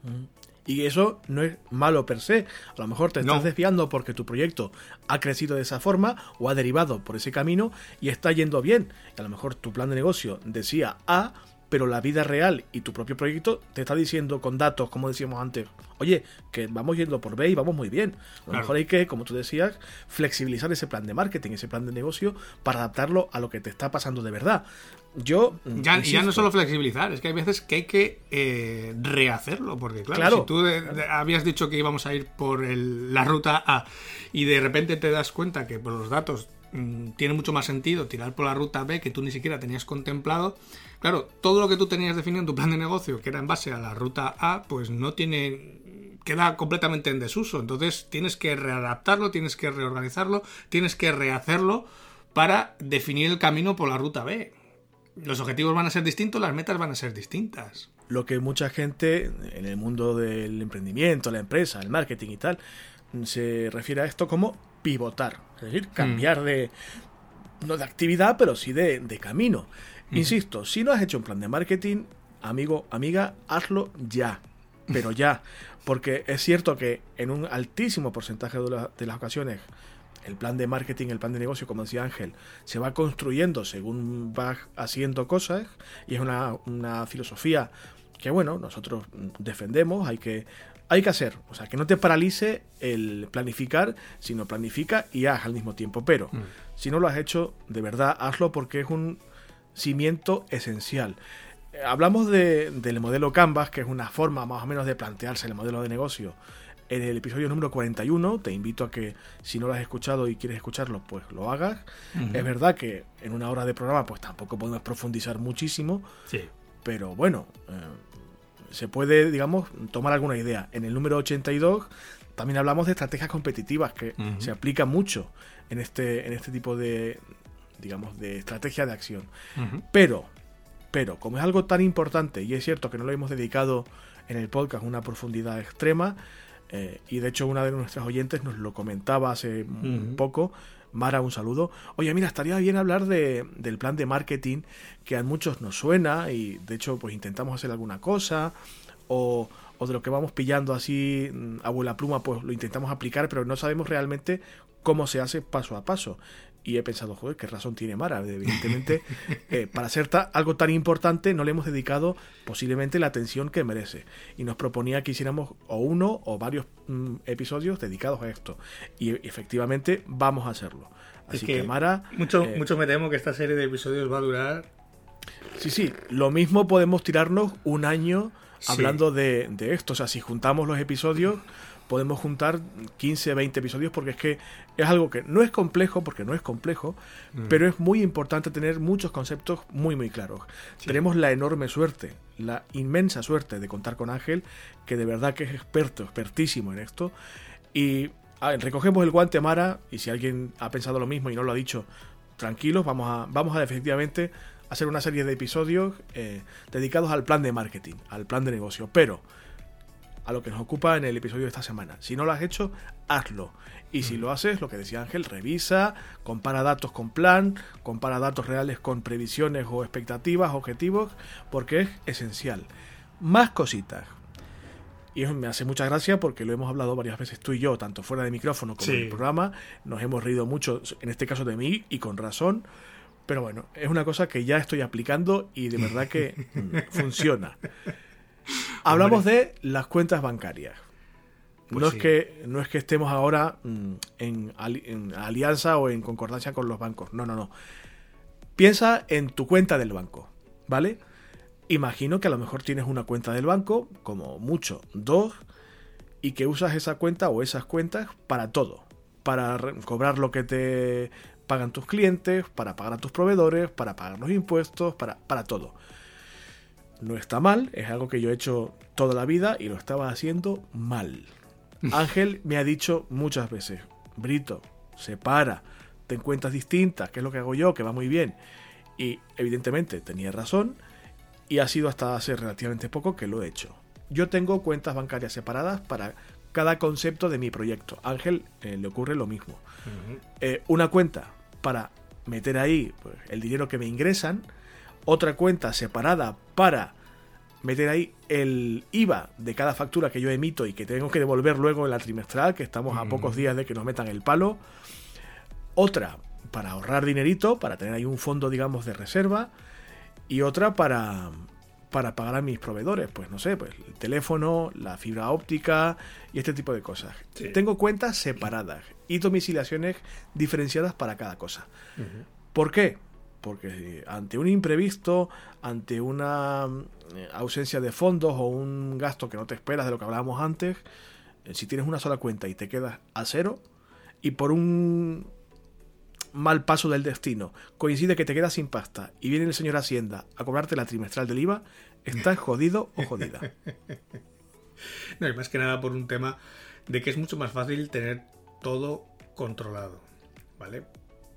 Mm. Y eso no es malo per se. A lo mejor te estás desviando porque tu proyecto ha crecido de esa forma o ha derivado por ese camino y está yendo bien. a lo mejor tu plan de negocio decía A, pero la vida real y tu propio proyecto te está diciendo con datos, como decíamos antes, oye, que vamos yendo por B y vamos muy bien. A lo mejor hay que, como tú decías, flexibilizar ese plan de marketing, ese plan de negocio, para adaptarlo a lo que te está pasando de verdad. Yo. Ya, ya no solo flexibilizar, es que hay veces que hay que eh, rehacerlo, porque claro, si tú habías dicho que íbamos a ir por la ruta A y de repente te das cuenta que por los datos mm, tiene mucho más sentido tirar por la ruta B que tú ni siquiera tenías contemplado, claro, todo lo que tú tenías definido en tu plan de negocio, que era en base a la ruta A, pues no tiene queda completamente en desuso. Entonces tienes que readaptarlo, tienes que reorganizarlo, tienes que rehacerlo para definir el camino por la ruta B los objetivos van a ser distintos, las metas van a ser distintas. Lo que mucha gente en el mundo del emprendimiento, la empresa, el marketing y tal, se refiere a esto como pivotar, es decir, cambiar mm. de no de actividad, pero sí de, camino. Mm. Insisto, si no has hecho un plan de marketing, amigo, amiga, hazlo ya, pero ya, porque es cierto que en un altísimo porcentaje de las ocasiones el plan de marketing, el plan de negocio, como decía Ángel, se va construyendo según va haciendo cosas y es una, filosofía que, bueno, nosotros defendemos, hay que, hay que hacer. O sea, que no te paralice el planificar, sino planifica y haz al mismo tiempo. Pero mm. si no lo has hecho, de verdad, hazlo porque es un cimiento esencial. Hablamos del modelo Canvas, que es una forma más o menos de plantearse el modelo de negocio en el episodio número 41. Te invito a que si no lo has escuchado y quieres escucharlo, pues lo hagas. Es verdad que en una hora de programa pues tampoco podemos profundizar muchísimo. Sí. pero bueno, eh, se puede, digamos, tomar alguna idea. En el número 82 también hablamos de estrategias competitivas que se aplican mucho en este, en este tipo de, digamos, de estrategia de acción. Pero, pero, como es algo tan importante, y es cierto que no lo hemos dedicado en el podcast una profundidad extrema, eh, y de hecho una de nuestras oyentes nos lo comentaba hace un poco, Mara, un saludo. Oye, mira, estaría bien hablar de, del plan de marketing que a muchos nos suena y de hecho pues intentamos hacer alguna cosa o, o de lo que vamos pillando así mm, a pluma pues lo intentamos aplicar pero no sabemos realmente cómo se hace paso a paso y he pensado, joder, qué razón tiene Mara. Evidentemente, eh, para ser algo tan importante no le hemos dedicado posiblemente la atención que merece. Y nos proponía que hiciéramos o uno o varios mm, episodios dedicados a esto. Y efectivamente vamos a hacerlo. Así que, Mara... Mucho, eh, mucho me temo que esta serie de episodios va a durar... Sí, sí, lo mismo podemos tirarnos un año hablando de, de esto. O sea, si juntamos los episodios podemos juntar 15, 20 episodios porque es que es algo que no es complejo, porque no es complejo, mm. pero es muy importante tener muchos conceptos muy, muy claros. Tenemos la enorme suerte, la inmensa suerte de contar con Ángel, que de verdad que es experto, expertísimo en esto. Y recogemos el guante Mara, y si alguien ha pensado lo mismo y no lo ha dicho, tranquilos, vamos a, vamos a efectivamente hacer una serie de episodios eh, dedicados al plan de marketing, al plan de negocio. Pero a lo que nos ocupa en el episodio de esta semana. Si no lo has hecho, hazlo. Y si lo haces, lo que decía Ángel, revisa, compara datos con plan, compara datos reales con previsiones o expectativas, objetivos, porque es esencial. Más cositas. Y eso me hace mucha gracia porque lo hemos hablado varias veces tú y yo, tanto fuera de micrófono como en el programa. Nos hemos reído mucho, en este caso de mí, y con razón. Pero bueno, es una cosa que ya estoy aplicando y de verdad que funciona. Hablamos de las cuentas bancarias. Pues no, es que, no es que estemos ahora mm, en, alianza o en concordancia con los bancos. No, no, no. Piensa en tu cuenta del banco, ¿vale? Imagino que a lo mejor tienes una cuenta del banco, como mucho, dos, y que usas esa cuenta o esas cuentas para todo. Para cobrar lo que te pagan tus clientes, para pagar a tus proveedores, para pagar los impuestos, para, para todo no está mal, es algo que yo he hecho toda la vida y lo estaba haciendo mal. Ángel me ha dicho muchas veces, Brito, separa, ten cuentas distintas, que es lo que hago yo, que va muy bien. Y evidentemente tenía razón y ha sido hasta hace relativamente poco que lo he hecho. Yo tengo cuentas bancarias separadas para cada concepto de mi proyecto. Ángel eh, le ocurre lo mismo. Eh, una cuenta para meter ahí pues, el dinero que me ingresan, otra cuenta separada para meter ahí el IVA de cada factura que yo emito y que tengo que devolver luego en la trimestral, que estamos a pocos días de que nos metan el palo. Otra para ahorrar dinerito, para tener ahí un fondo, digamos, de reserva. Y otra para, para pagar a mis proveedores, pues no sé, pues el teléfono, la fibra óptica y este tipo de cosas. Tengo cuentas separadas y domiciliaciones diferenciadas para cada cosa. ¿Por qué? porque ante un imprevisto, ante una eh, ausencia de fondos o un gasto que no te esperas de lo que hablábamos antes, eh, si tienes una sola cuenta y te quedas a cero, y por un mal paso del destino coincide que te quedas sin pasta y viene el señor Hacienda a cobrarte la trimestral del IVA, estás jodido o jodida. No, y más que nada por un tema de que es mucho más fácil tener todo controlado, ¿vale?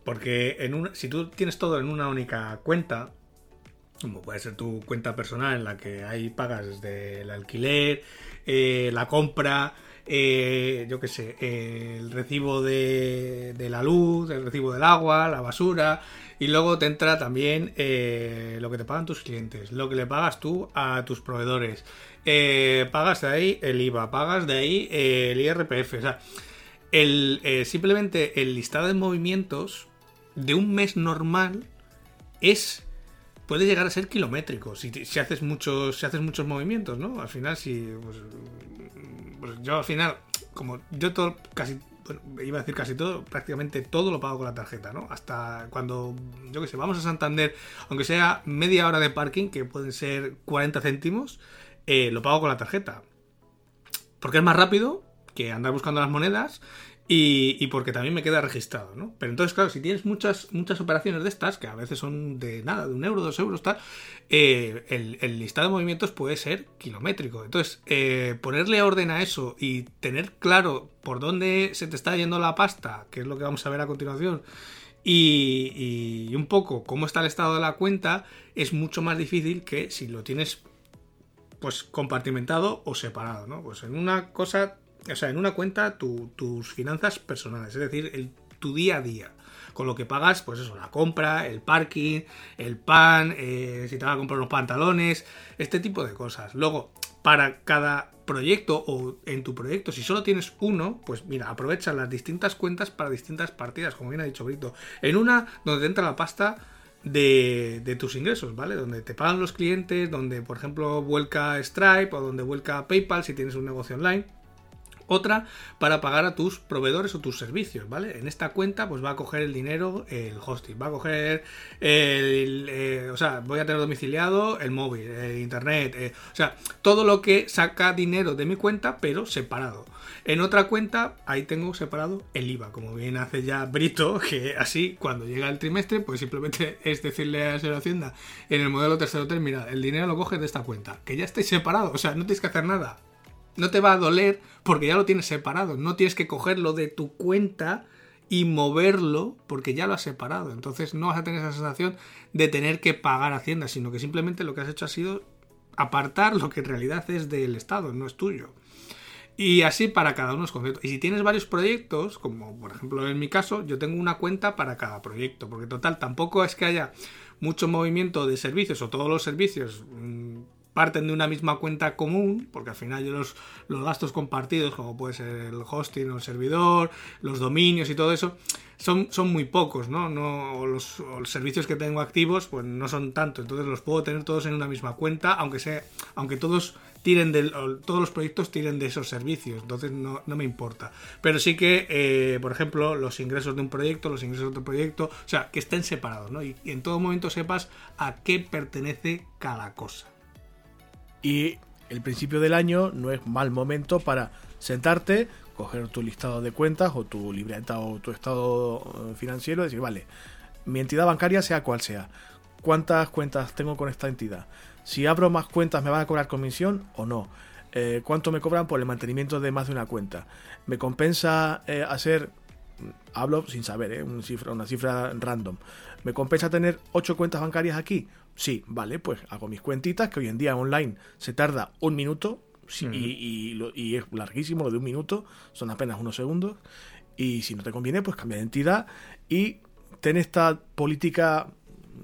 Porque en una, si tú tienes todo en una única cuenta, como puede ser tu cuenta personal en la que ahí pagas desde el alquiler, eh, la compra, eh, yo qué sé, el recibo de, la luz, el recibo del agua, la basura, y luego te entra también eh, lo que te pagan tus clientes, lo que le pagas tú a tus proveedores, pagas de ahí el IVA, pagas de ahí el IRPF, o sea, el, simplemente el listado de movimientos de un mes normal es puede llegar a ser kilométrico si, si haces muchos si haces muchos movimientos no al final si pues, pues yo al final como yo todo casi iba a decir casi todo prácticamente todo lo pago con la tarjeta no hasta cuando yo que sé vamos a Santander aunque sea media hora de parking que pueden ser 40 céntimos eh, lo pago con la tarjeta. Porque es más rápido que andar buscando las monedas y, porque también me queda registrado, ¿no? Pero entonces, claro, si tienes muchas, muchas operaciones de estas, que a veces son de nada, de un euro, dos euros, tal, eh, el, listado de movimientos puede ser kilométrico. Entonces, eh, ponerle orden a eso y tener claro por dónde se te está yendo la pasta, que es lo que vamos a ver a continuación, y, y un poco cómo está el estado de la cuenta, es mucho más difícil que si lo tienes pues compartimentado o separado, ¿no? Pues en una cosa o sea, en una cuenta tus finanzas personales, es decir, tu día a día. Con lo que pagas, pues eso, la compra, el parking, el pan, eh, si te vas a comprar unos pantalones, este tipo de cosas. Luego, para cada proyecto o en tu proyecto, si solo tienes uno, pues mira, aprovecha las distintas cuentas para distintas partidas, como bien ha dicho Brito. En una donde te entra la pasta de, de, tus ingresos, ¿vale? Donde te pagan los clientes, donde por ejemplo vuelca Stripe o donde vuelca PayPal si tienes un negocio online otra para pagar a tus proveedores o tus servicios, ¿vale? En esta cuenta pues va a coger el dinero el hosting, va a coger el, eh, o sea, voy a tener domiciliado el móvil, el internet, eh, o sea, todo lo que saca dinero de mi cuenta pero separado. En otra cuenta, ahí tengo separado el IVA, como bien hace ya Brito, que así cuando llega el trimestre, pues simplemente es decirle a la Hacienda en el modelo tercero término, el dinero lo coges de esta cuenta, que ya estáis separado, o sea, no tienes que hacer nada, no te va a doler porque ya lo tienes separado. No tienes que cogerlo de tu cuenta y moverlo porque ya lo has separado. Entonces no vas a tener esa sensación de tener que pagar Hacienda, sino que simplemente lo que has hecho ha sido apartar lo que en realidad es del Estado, no es tuyo. Y así para cada uno es concreto. Y si tienes varios proyectos, como por ejemplo en mi caso, yo tengo una cuenta para cada proyecto, porque total, tampoco es que haya mucho movimiento de servicios o todos los servicios mm, parten de una misma cuenta común, porque al final yo los, los gastos compartidos, como puede ser el hosting o el servidor, los dominios y todo eso, son, son muy pocos, ¿no? no los, servicios que tengo activos, pues no son tanto, entonces los puedo tener todos en una misma cuenta, aunque sea, aunque todos tiren de, todos los proyectos tiren de esos servicios, entonces no, me importa. Pero sí que, eh, por ejemplo, los ingresos de un proyecto, los ingresos de otro proyecto, o sea, que estén separados, ¿no? y en todo momento sepas a qué pertenece cada cosa. Y el principio del año no es mal momento para sentarte, coger tu listado de cuentas o tu libreta o tu estado eh, financiero y decir, vale, mi entidad bancaria sea cual sea, ¿cuántas cuentas tengo con esta entidad? Si abro más cuentas, ¿me van a cobrar comisión o no? Eh, ¿Cuánto me cobran por el mantenimiento de más de una cuenta? ¿Me compensa eh, hacer, hablo sin saber, una, cifra, una cifra random, ¿me compensa tener 8 cuentas bancarias aquí? Sí, vale, pues hago mis cuentitas, que hoy en día online se tarda un minuto, y, es larguísimo, lo de un minuto, son apenas unos segundos, y si no te conviene, pues cambia de entidad y ten esta política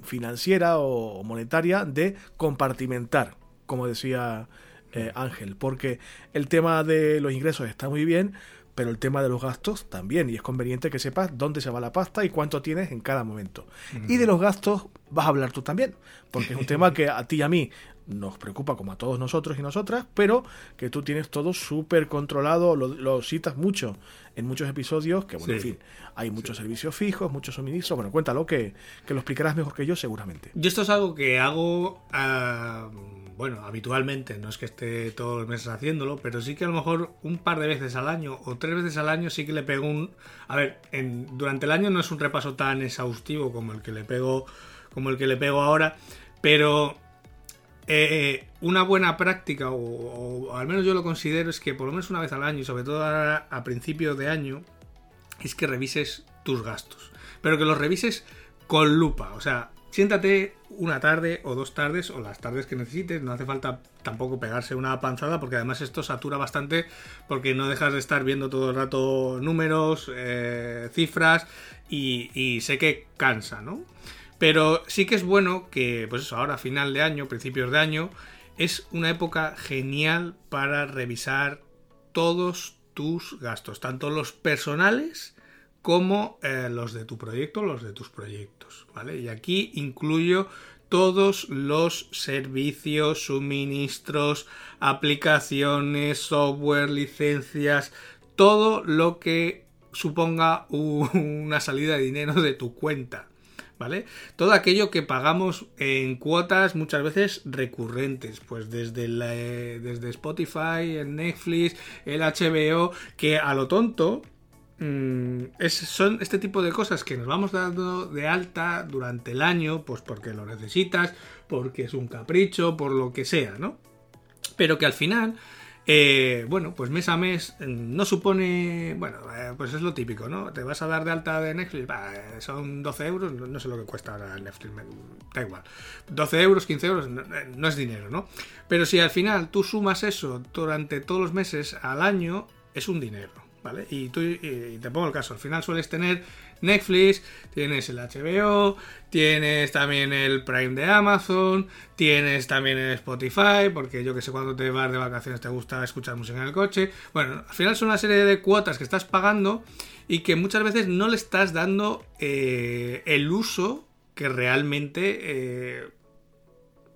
financiera o monetaria de compartimentar, como decía eh, Ángel, porque el tema de los ingresos está muy bien, pero el tema de los gastos también, y es conveniente que sepas dónde se va la pasta y cuánto tienes en cada momento. Y de los gastos vas a hablar tú también, porque es un tema que a ti y a mí nos preocupa como a todos nosotros y nosotras, pero que tú tienes todo súper controlado, lo, citas mucho en muchos episodios, que bueno, en fin, hay muchos servicios fijos, muchos suministros, bueno, cuéntalo, que, que, lo explicarás mejor que yo seguramente. Yo esto es algo que hago, ah, bueno, habitualmente, no es que esté todos los meses haciéndolo, pero sí que a lo mejor un par de veces al año o tres veces al año sí que le pego un... A ver, durante el año no es un repaso tan exhaustivo como el que le pego, como el que le pego ahora, pero eh, una buena práctica, o, al menos yo lo considero, es que por lo menos una vez al año, y sobre todo a principios de año, es que revises tus gastos. Pero que los revises con lupa. O sea, siéntate una tarde o dos tardes, o las tardes que necesites. No hace falta tampoco pegarse una panzada, porque además esto satura bastante, porque no dejas de estar viendo todo el rato números, eh, cifras, y, y sé que cansa, ¿no? Pero sí que es bueno que, pues eso, ahora final de año, principios de año, es una época genial para revisar todos tus gastos, tanto los personales como eh, los de tu proyecto, los de tus proyectos, ¿vale? Y aquí incluyo todos los servicios, suministros, aplicaciones, software, licencias, todo lo que suponga una salida de dinero de tu cuenta. ¿vale? Todo aquello que pagamos en cuotas muchas veces recurrentes, pues desde, desde Spotify, el Netflix, el HBO, que a lo tonto mm, es, son este tipo de cosas que nos vamos dando de alta durante el año, pues porque lo necesitas, porque es un capricho, por lo que sea, ¿no? Pero que al final eh, bueno, pues mes a mes mm, no supone. Bueno, eh, pues es lo típico, ¿no? Te vas a dar de alta de Netflix, eh, son 12 euros, no, sé lo que cuesta ahora Netflix, da igual. 12 euros, 15 euros, no, es dinero, ¿no? Pero si al final tú sumas eso durante todos los meses al año, es un dinero, Y, tú, te pongo el caso, al final sueles tener Netflix, tienes el HBO, tienes también el Prime de Amazon, tienes también el Spotify, porque yo que sé, cuando te vas de vacaciones te gusta escuchar música en el coche. Bueno, al final son una serie de cuotas que estás pagando y que muchas veces no le estás dando eh, el uso que realmente eh,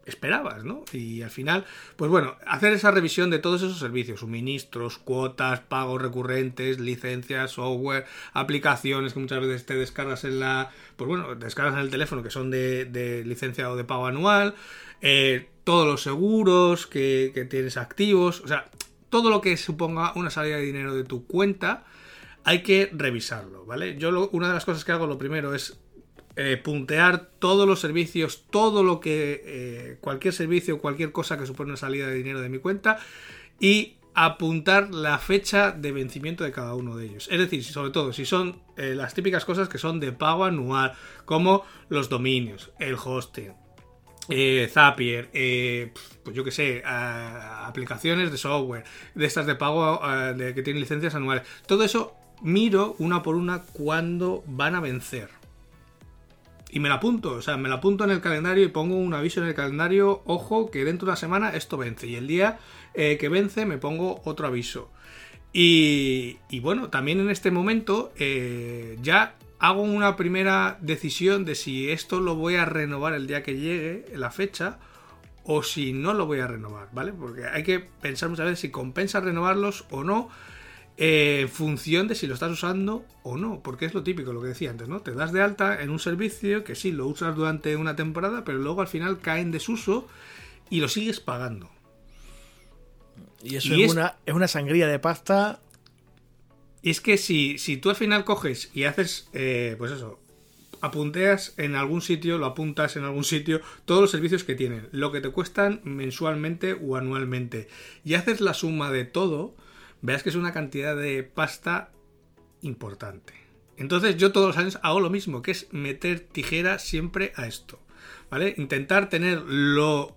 esperabas, ¿no? Y al final, pues bueno, hacer esa revisión de todos esos servicios, suministros, cuotas, pagos recurrentes, licencias, software, aplicaciones que muchas veces te descargas en la, pues bueno, descargas en el teléfono que son de, licencia o de pago anual, eh, todos los seguros que, que tienes activos, o sea, todo lo que suponga una salida de dinero de tu cuenta, hay que revisarlo, ¿vale? Yo una de las cosas que hago, lo primero es eh, puntear todos los servicios, todo lo que, eh, cualquier servicio, cualquier cosa que supone una salida de dinero de mi cuenta y apuntar la fecha de vencimiento de cada uno de ellos. Es decir, sobre todo, si son eh, las típicas cosas que son de pago anual, como los dominios, el hosting, Zapier, pues yo que sé, aplicaciones de software, de estas de pago que tienen licencias anuales. Todo eso miro una por una cuando van a vencer y me la apunto, o sea, me la apunto en el calendario y pongo un aviso en el calendario, ojo, que dentro de una semana esto vence. Y el día eh, que vence me pongo otro aviso. Y, bueno, también en este momento eh, ya hago una primera decisión de si esto lo voy a renovar el día que llegue, la fecha, o si no lo voy a renovar, ¿vale? Porque hay que pensar muchas veces si compensa renovarlos o no en función de si lo estás usando o no, porque es lo típico, lo que decía antes, ¿no? Te das de alta en un servicio que sí lo usas durante una temporada, pero luego al final cae en desuso y lo sigues pagando. Y eso es, Una, es una sangría de pasta. Y es que si, si tú al final coges y haces, eh, pues eso, apunteas en algún sitio, lo apuntas en algún sitio, todos los servicios que tienen, lo que te cuestan mensualmente o anualmente, y haces la suma de todo, veas que es una cantidad de pasta importante. Entonces yo todos los años hago lo mismo, que es meter tijera siempre a esto. ¿Vale? Intentar tener lo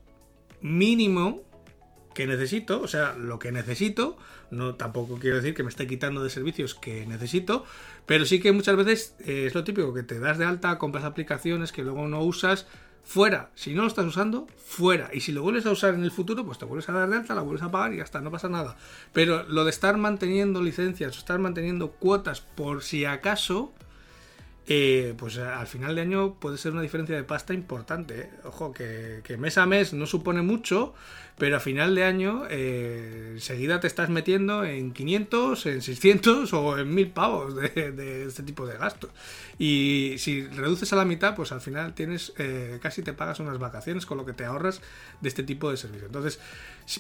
mínimo que necesito, o sea, lo que necesito, no tampoco quiero decir que me esté quitando de servicios que necesito, pero sí que muchas veces eh, es lo típico que te das de alta, compras aplicaciones que luego no usas, fuera. Si no lo estás usando, fuera. Y si lo vuelves a usar en el futuro, pues te vuelves a dar de alta, la vuelves a pagar y ya está, no pasa nada. Pero lo de estar manteniendo licencias, estar manteniendo cuotas por si acaso, eh, pues al final de año puede ser una diferencia de pasta importante. ¿eh? Ojo, que, que, mes a mes no supone mucho, pero a final de año eh, enseguida te estás metiendo en 500, en 600 o en 1000 pavos de, este tipo de gastos. Y si reduces a la mitad, pues al final tienes eh, casi te pagas unas vacaciones con lo que te ahorras de este tipo de servicio. Entonces,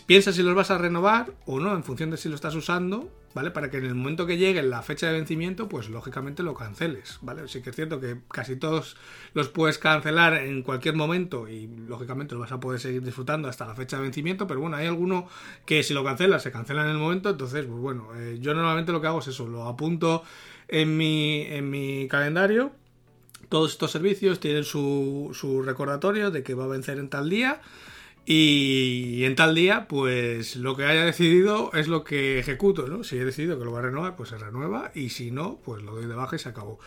piensa si los vas a renovar o no en función de si lo estás usando, ¿vale? Para que en el momento que llegue la fecha de vencimiento, pues lógicamente lo canceles, ¿vale? Sí que es cierto que casi todos los puedes cancelar en cualquier momento y lógicamente lo vas a poder seguir disfrutando hasta la fecha de vencimiento pero bueno, hay alguno que si lo cancela, se cancela en el momento, entonces, pues bueno, eh, yo normalmente lo que hago es eso, lo apunto en mi, en mi calendario, todos estos servicios tienen su, su recordatorio de que va a vencer en tal día, y en tal día, pues lo que haya decidido es lo que ejecuto, ¿no? Si he decidido que lo va a renovar, pues se renueva. Y si no, pues lo doy de baja y se acabó.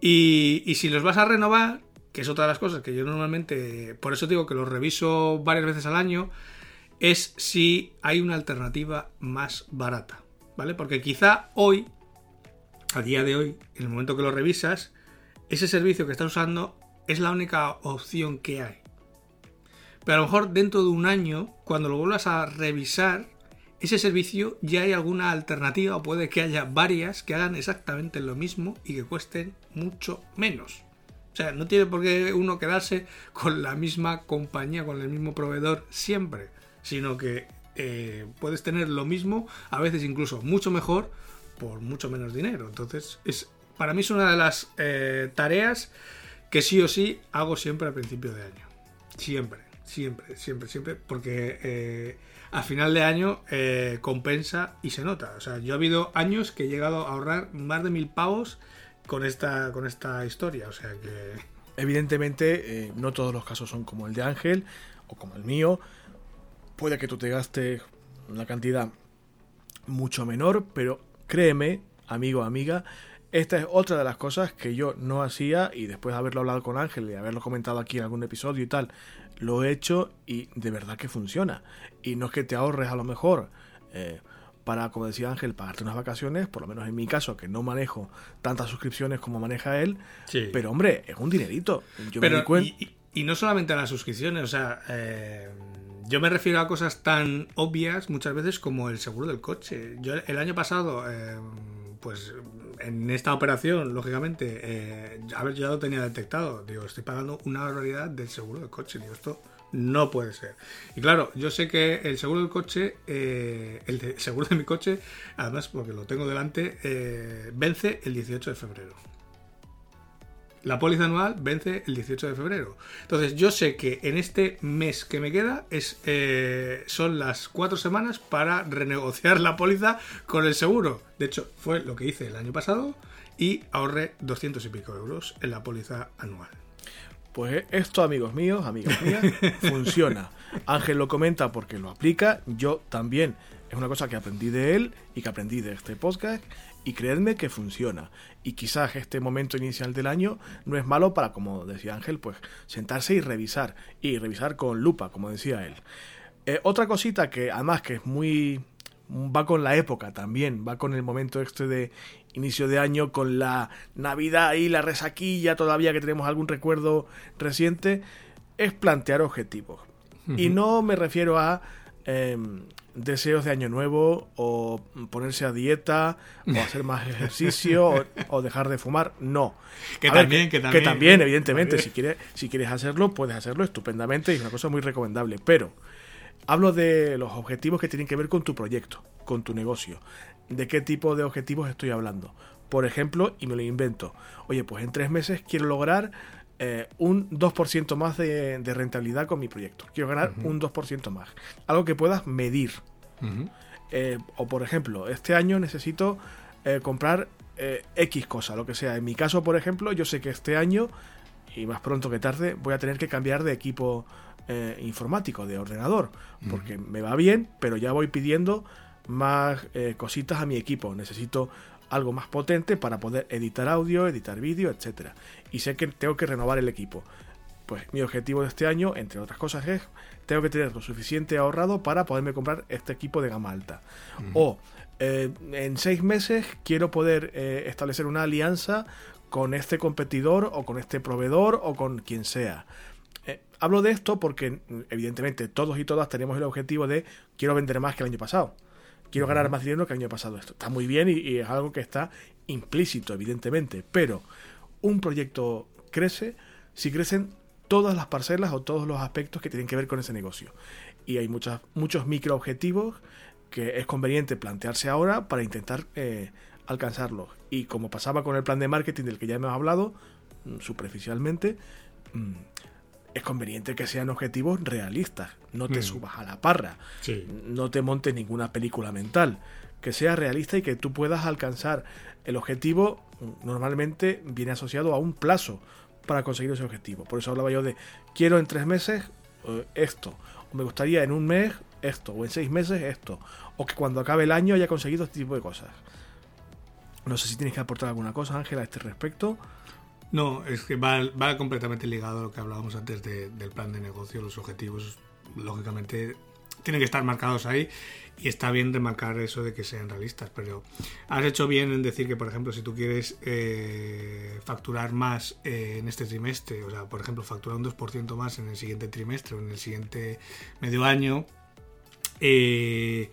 Y, si los vas a renovar, que es otra de las cosas que yo normalmente, por eso digo que los reviso varias veces al año, es si hay una alternativa más barata, ¿vale? Porque quizá hoy, a día de hoy, en el momento que lo revisas, ese servicio que estás usando es la única opción que hay. Pero a lo mejor dentro de un año, cuando lo vuelvas a revisar, ese servicio ya hay alguna alternativa o puede que haya varias que hagan exactamente lo mismo y que cuesten mucho menos. O sea, no tiene por qué uno quedarse con la misma compañía, con el mismo proveedor siempre sino que eh, puedes tener lo mismo, a veces incluso mucho mejor, por mucho menos dinero. Entonces, es para mí es una de las eh, tareas que sí o sí hago siempre al principio de año. Siempre, siempre, siempre, siempre, porque eh, a final de año eh, compensa y se nota. O sea, yo he habido años que he llegado a ahorrar más de mil pavos con esta, con esta historia. O sea que. Evidentemente, no todos los casos son como el de Ángel o como el mío. Puede que tú te gastes una cantidad mucho menor, pero créeme, amigo amiga, esta es otra de las cosas que yo no hacía y después de haberlo hablado con Ángel y haberlo comentado aquí en algún episodio y tal, lo he hecho y de verdad que funciona. Y no es que te ahorres a lo mejor eh, para, como decía Ángel, pagarte unas vacaciones, por lo menos en mi caso, que no manejo tantas suscripciones como maneja él, pero hombre, es un dinerito. Yo me y, y, no solamente a las suscripciones, o sea... Eh, yo me refiero a cosas tan obvias muchas veces como el seguro del coche. Yo el año pasado, eh, pues en esta operación, lógicamente, eh, a ver, ya lo tenía detectado. Digo, estoy pagando una barbaridad del seguro del coche. Digo, esto no puede ser. Y claro, yo sé que el seguro del coche, eh, el seguro de mi coche, además porque lo tengo delante, eh, vence el 18 de febrero. La póliza anual vence el 18 de febrero. Entonces yo sé que en este mes que me queda es, eh, son las cuatro semanas para renegociar la póliza con el seguro. De hecho, fue lo que hice el año pasado y ahorré 200 y pico euros en la póliza anual. Pues esto, amigos míos, amigas mías, funciona. Ángel lo comenta porque lo aplica, yo también. Es una cosa que aprendí de él y que aprendí de este podcast y creedme que funciona. Y quizás este momento inicial del año no es malo para, como decía Ángel, pues sentarse y revisar. Y revisar con lupa, como decía él. Eh, otra cosita que además que es muy... va con la época también, va con el momento este de inicio de año, con la Navidad y la resaquilla todavía que tenemos algún recuerdo reciente, es plantear objetivos. Y no me refiero a em, deseos de año nuevo o ponerse a dieta o hacer más ejercicio o, dejar de fumar. No. Que, también, que, también, evidentemente, Si, quieres, si quieres hacerlo, puedes hacerlo estupendamente y es una cosa muy recomendable. Pero hablo de los objetivos que tienen que ver con tu proyecto, con tu negocio. ¿De qué tipo de objetivos estoy hablando? Por ejemplo, y me lo invento, oye, pues en tres meses quiero lograr eh, un 2% más de, rentabilidad con mi proyecto. Quiero ganar un 2% más. Algo que puedas medir. Eh, o por ejemplo, este año necesito eh, comprar X cosa, lo que sea. En mi caso, por ejemplo, yo sé que este año, y más pronto que tarde, voy a tener que cambiar de equipo informático, de ordenador. Porque me va bien, pero ya voy pidiendo más cositas a mi equipo. Necesito algo más potente para poder editar audio, editar vídeo, etcétera. Y sé que tengo que renovar el equipo. Pues mi objetivo de este año, entre otras cosas, es tengo que tener lo suficiente ahorrado para poderme comprar este equipo de gama alta. O eh, en seis meses quiero poder eh, establecer una alianza con este competidor o con este proveedor o con quien sea. Eh, hablo de esto porque evidentemente todos y todas tenemos el objetivo de quiero vender más que el año pasado quiero ganar más dinero que el año pasado. Esto está muy bien y, es algo que está implícito, evidentemente. Pero un proyecto crece si crecen todas las parcelas o todos los aspectos que tienen que ver con ese negocio. Y hay muchas, muchos microobjetivos que es conveniente plantearse ahora para intentar eh, alcanzarlos. Y como pasaba con el plan de marketing del que ya hemos hablado, mm, superficialmente, mm, es conveniente que sean objetivos realistas. No te hmm. subas a la parra. No te montes ninguna película mental. Que sea realista y que tú puedas alcanzar. El objetivo normalmente viene asociado a un plazo para conseguir ese objetivo. Por eso hablaba yo de quiero en tres meses eh, esto. O me gustaría en un mes esto. O en seis meses esto. O que cuando acabe el año haya conseguido este tipo de cosas. No sé si tienes que aportar alguna cosa, Ángela, a este respecto. No, es que va, completamente ligado a lo que hablábamos antes del plan de negocio. Los objetivos, lógicamente, tienen que estar marcados ahí y está bien remarcar eso de que sean realistas. Pero has hecho bien en decir que, por ejemplo, si tú quieres eh, facturar más eh, en este trimestre, o sea, por ejemplo, facturar un 2% más en el siguiente trimestre o en el siguiente medio año, eh,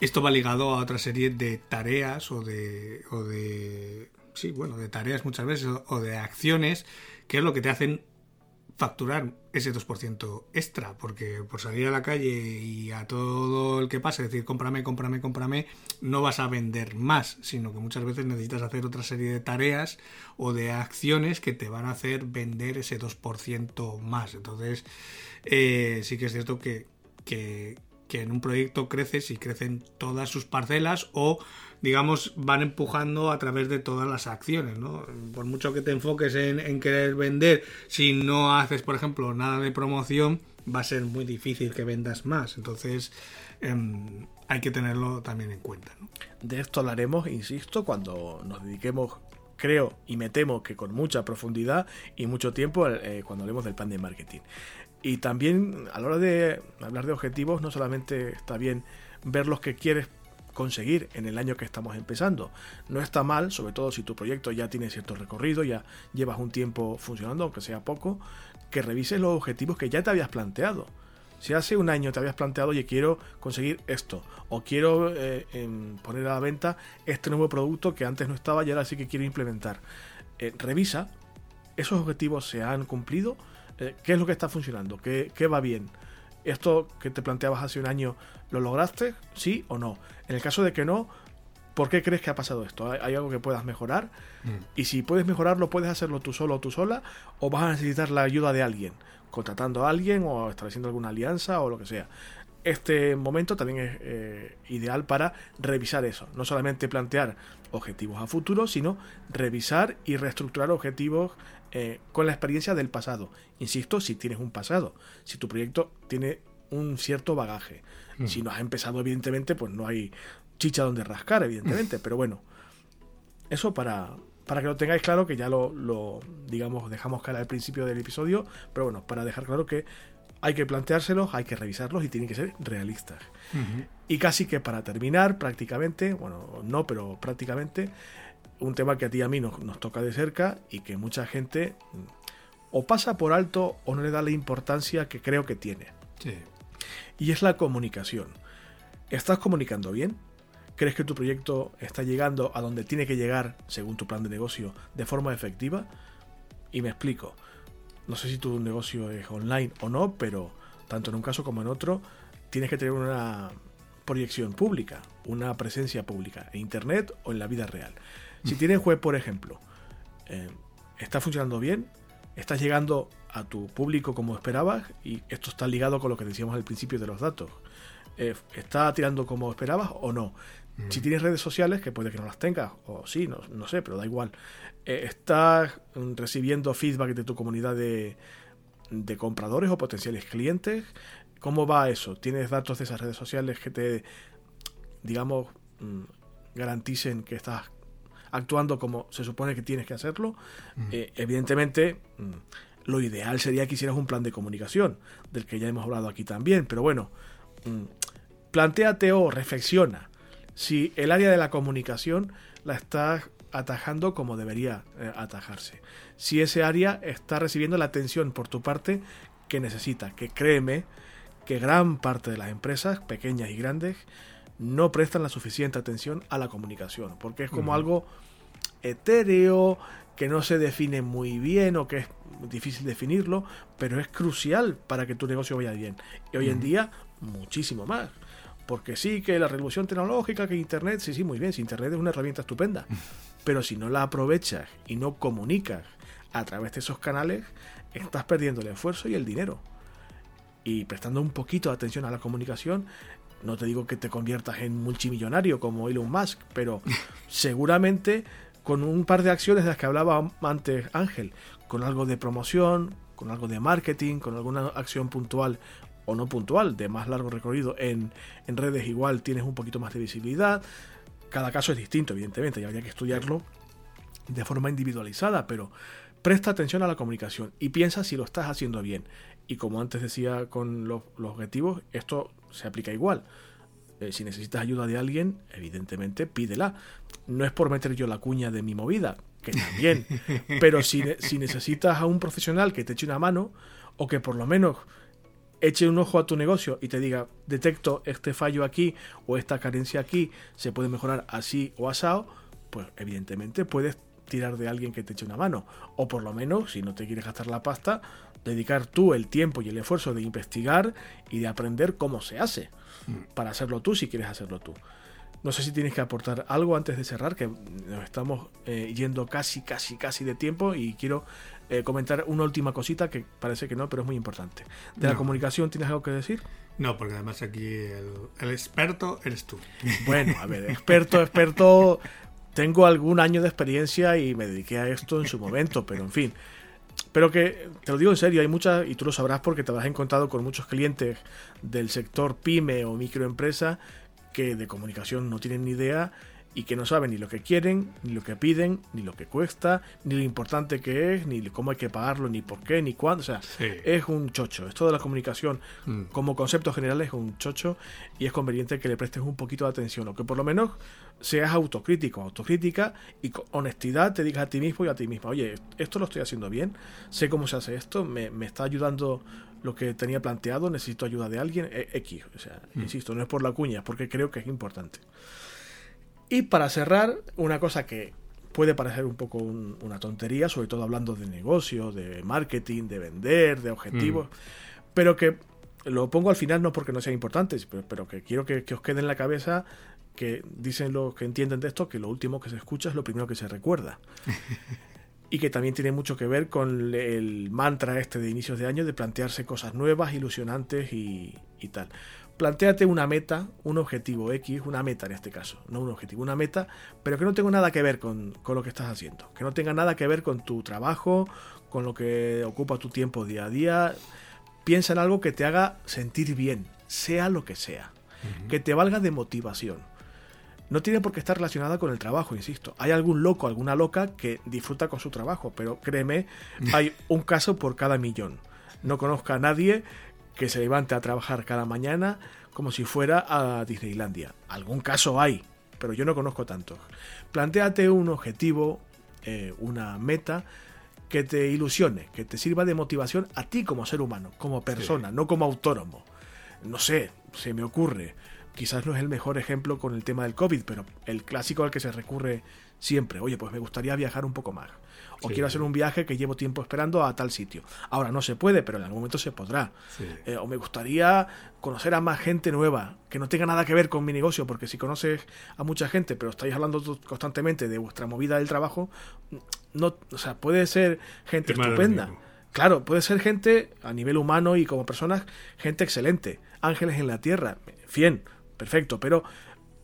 esto va ligado a otra serie de tareas o de, o de sí, bueno, de tareas muchas veces o de acciones, que es lo que te hacen facturar ese 2% extra, porque por salir a la calle y a todo el que pase, decir, cómprame, cómprame, cómprame, no vas a vender más, sino que muchas veces necesitas hacer otra serie de tareas o de acciones que te van a hacer vender ese 2% más. Entonces, eh, sí que es cierto que, que, que en un proyecto creces y crecen todas sus parcelas o digamos van empujando a través de todas las acciones ¿no? por mucho que te enfoques en, querer vender si no haces por ejemplo nada de promoción va a ser muy difícil que vendas más. Entonces em, hay que tenerlo también en cuenta de esto hablaremos insisto cuando nos dediquemos creo y me temo que con mucha profundidad y mucho tiempo eh, cuando hablemos del plan de marketing. Y también a la hora de hablar de objetivos, no solamente está bien ver los que quieres conseguir en el año que estamos empezando. No está mal, sobre todo si tu proyecto ya tiene cierto recorrido, ya llevas un tiempo funcionando, aunque sea poco, que revises los objetivos que ya te habías planteado. Si hace un año te habías planteado, oye, quiero conseguir esto, o quiero eh, poner a la venta este nuevo producto que antes no estaba y ahora sí que quiero implementar. Eh, revisa, ¿esos objetivos se han cumplido? Eh, qué es lo que está funcionando, ¿Qué, va bien. ¿Esto que te planteabas hace un año lo lograste? ¿Sí o no? En el caso de que no, ¿por qué crees que ha pasado esto? ¿Hay, algo que puedas mejorar? Mm. Y si puedes mejorarlo, puedes hacerlo tú solo o tú sola, o vas a necesitar la ayuda de alguien, contratando a alguien o estableciendo alguna alianza o lo que sea. Este momento también es eh, ideal para revisar eso, no solamente plantear objetivos a futuro, sino revisar y reestructurar objetivos eh, con la experiencia del pasado. Insisto, si tienes un pasado, si tu proyecto tiene un cierto bagaje. Mm. Si no has empezado, evidentemente, pues no hay chicha donde rascar, evidentemente. pero bueno, eso para, para que lo tengáis claro, que ya lo, lo, digamos, dejamos caer al principio del episodio, pero bueno, para dejar claro que hay que planteárselos, hay que revisarlos y tienen que ser realistas. Y casi que para terminar, prácticamente, bueno, no, pero prácticamente, un tema que a ti y a mí nos, toca de cerca y que mucha gente mm, o pasa por alto o no le da la importancia que creo que tiene. Y es la comunicación. ¿Estás comunicando bien? ¿Crees que tu proyecto está llegando a donde tiene que llegar, según tu plan de negocio, de forma efectiva? Y me explico. No sé si tu negocio es online o no, pero tanto en un caso como en otro, tienes que tener una proyección pública, una presencia pública, en Internet o en la vida real. Si tienes web, por ejemplo, eh, está funcionando bien, estás llegando a tu público como esperabas y esto está ligado con lo que decíamos al principio de los datos. Eh, ¿Está tirando como esperabas o no? Mm. Si tienes redes sociales, que puede que no las tengas, o sí, no, sé, pero da igual. Eh, ¿Estás recibiendo feedback de tu comunidad de, de compradores o potenciales clientes? ¿Cómo va eso? ¿Tienes datos de esas redes sociales que te, digamos, mm, garanticen que estás actuando como se supone que tienes que hacerlo. Eh, evidentemente, mm, lo ideal sería que hicieras un plan de comunicación, del que ya hemos hablado aquí también, pero bueno, mm, planteate o reflexiona si el área de la comunicación la estás atajando como debería eh, atajarse. Si ese área está recibiendo la atención por tu parte que necesita, que créeme que gran parte de las empresas, pequeñas y grandes, no prestan la suficiente atención a la comunicación, porque es como algo etéreo, que no se define muy bien o que es difícil definirlo, pero es crucial para que tu negocio vaya bien. Y hoy en día, muchísimo más. Porque sí, que la revolución tecnológica, que Internet, sí, sí, muy bien, si Internet es una herramienta estupenda, pero si no la aprovechas y no comunicas a través de esos canales, estás perdiendo el esfuerzo y el dinero. Y prestando un poquito de atención a la comunicación, no te digo que te conviertas en multimillonario como Elon Musk, pero seguramente con un par de acciones de las que hablaba antes Ángel, con algo de promoción, con algo de marketing, con alguna acción puntual o no puntual, de más largo recorrido en, redes igual tienes un poquito más de visibilidad. Cada caso es distinto, evidentemente, y habría que estudiarlo de forma individualizada, pero presta atención a la comunicación y piensa si lo estás haciendo bien. Y como antes decía con los objetivos, esto se aplica igual. Eh, si necesitas ayuda de alguien, evidentemente pídela. No es por meter yo la cuña de mi movida, que también, pero si, si necesitas a un profesional que te eche una mano o que por lo menos eche un ojo a tu negocio y te diga, detecto este fallo aquí o esta carencia aquí, se puede mejorar así o asado, pues evidentemente puedes tirar de alguien que te eche una mano. O por lo menos, si no te quieres gastar la pasta, dedicar tú el tiempo y el esfuerzo de investigar y de aprender cómo se hace. Para hacerlo tú si quieres hacerlo tú. No sé si tienes que aportar algo antes de cerrar, que nos estamos eh, yendo casi, casi, casi de tiempo y quiero eh, comentar una última cosita que parece que no, pero es muy importante. ¿De la comunicación tienes algo que decir? No, porque además aquí el, el experto eres tú. Bueno, a ver, experto, experto, tengo algún año de experiencia y me dediqué a esto en su momento, pero en fin. Pero que, te lo digo en serio, hay muchas, y tú lo sabrás porque te habrás encontrado con muchos clientes del sector pyme o microempresa que de comunicación no tienen ni idea y que no saben ni lo que quieren, ni lo que piden, ni lo que cuesta, ni lo importante que es, ni cómo hay que pagarlo, ni por qué, ni cuándo. O sea, Sí. es un chocho. Esto de la comunicación Mm. como concepto general es un chocho y es conveniente que le prestes un poquito de atención o que por lo menos seas autocrítico, autocrítica y con honestidad te digas a ti mismo y a ti misma, oye, esto lo estoy haciendo bien, sé cómo se hace esto, me, me está ayudando lo que tenía planteado, necesito ayuda de alguien, e- X. O sea, insisto, no es por la cuña, es porque creo que es importante. Y para cerrar, una cosa que puede parecer un poco un- una tontería, sobre todo hablando de negocio, de marketing, de vender, de objetivos, pero que lo pongo al final no porque no sean importantes, pero, pero que quiero que, que os quede en la cabeza que dicen los que entienden de esto que lo último que se escucha es lo primero que se recuerda. y que también tiene mucho que ver con el mantra este de inicios de año de plantearse cosas nuevas, ilusionantes y, y tal. Plantéate una meta, un objetivo X, una meta en este caso, no un objetivo, una meta, pero que no tenga nada que ver con, con lo que estás haciendo, que no tenga nada que ver con tu trabajo, con lo que ocupa tu tiempo día a día. Piensa en algo que te haga sentir bien, sea lo que sea, que te valga de motivación. No tiene por qué estar relacionada con el trabajo, insisto. Hay algún loco, alguna loca que disfruta con su trabajo, pero créeme, hay un caso por cada millón. No conozco a nadie que se levante a trabajar cada mañana como si fuera a Disneylandia. Algún caso hay, pero yo no conozco tantos. Plantéate un objetivo, eh, una meta que te ilusione, que te sirva de motivación a ti como ser humano, como persona, no como autónomo. No sé, se me ocurre. Quizás no es el mejor ejemplo con el tema del COVID, pero el clásico al que se recurre siempre. Oye, pues me gustaría viajar un poco más. O Sí. quiero hacer un viaje que llevo tiempo esperando a tal sitio. Ahora no se puede, pero en algún momento se podrá. Sí. Eh, o me gustaría conocer a más gente nueva, que no tenga nada que ver con mi negocio, porque si conoces a mucha gente, pero estáis hablando constantemente de vuestra movida del trabajo, no, o sea, puede ser gente Es estupenda. Claro, puede ser gente a nivel humano y como personas, gente excelente, ángeles en la tierra, bien, perfecto, pero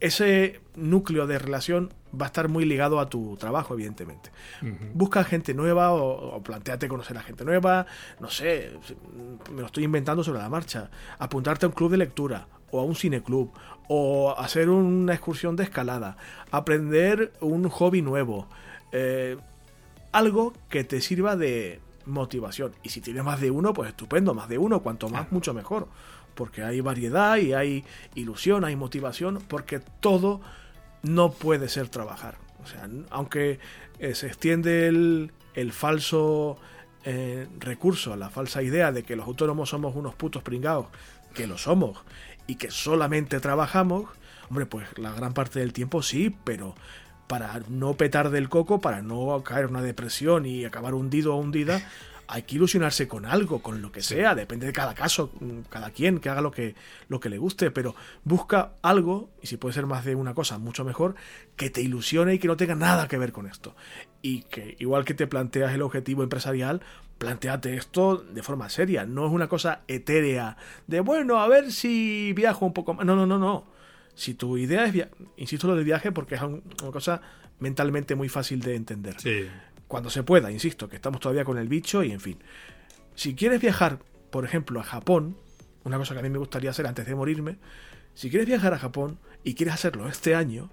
ese núcleo de relación va a estar muy ligado a tu trabajo, evidentemente. Busca gente nueva o, o planteate conocer a gente nueva, no sé, me lo estoy inventando sobre la marcha. Apuntarte a un club de lectura o a un cineclub o hacer una excursión de escalada, aprender un hobby nuevo, eh, algo que te sirva de motivación. Y si tienes más de uno, pues estupendo, más de uno, cuanto más, mucho mejor. Porque hay variedad y hay ilusión, hay motivación, porque todo no puede ser trabajar. O sea, aunque eh, se extiende el, el falso eh, recurso, la falsa idea de que los autónomos somos unos putos pringados, que lo somos, y que solamente trabajamos, hombre, pues la gran parte del tiempo sí, pero para no petar del coco, para no caer en una depresión y acabar hundido o hundida, hay que ilusionarse con algo, con lo que sea, depende de cada caso, mm, cada quien que haga lo que, lo que le guste, pero busca algo, y si puede ser más de una cosa, mucho mejor, que te ilusione y que no tenga nada que ver con esto. Y que igual que te planteas el objetivo empresarial, planteate esto de forma seria, no es una cosa etérea, de bueno, a ver si viajo un poco más. No, no, no, no. Si tu idea es, via- insisto lo del viaje porque es un- una cosa mentalmente muy fácil de entender Sí. Cuando se pueda, insisto, que estamos todavía con el bicho y en fin. Si quieres viajar, por ejemplo, a Japón, una cosa que a mí me gustaría hacer antes de morirme, si quieres viajar a Japón y quieres hacerlo este año,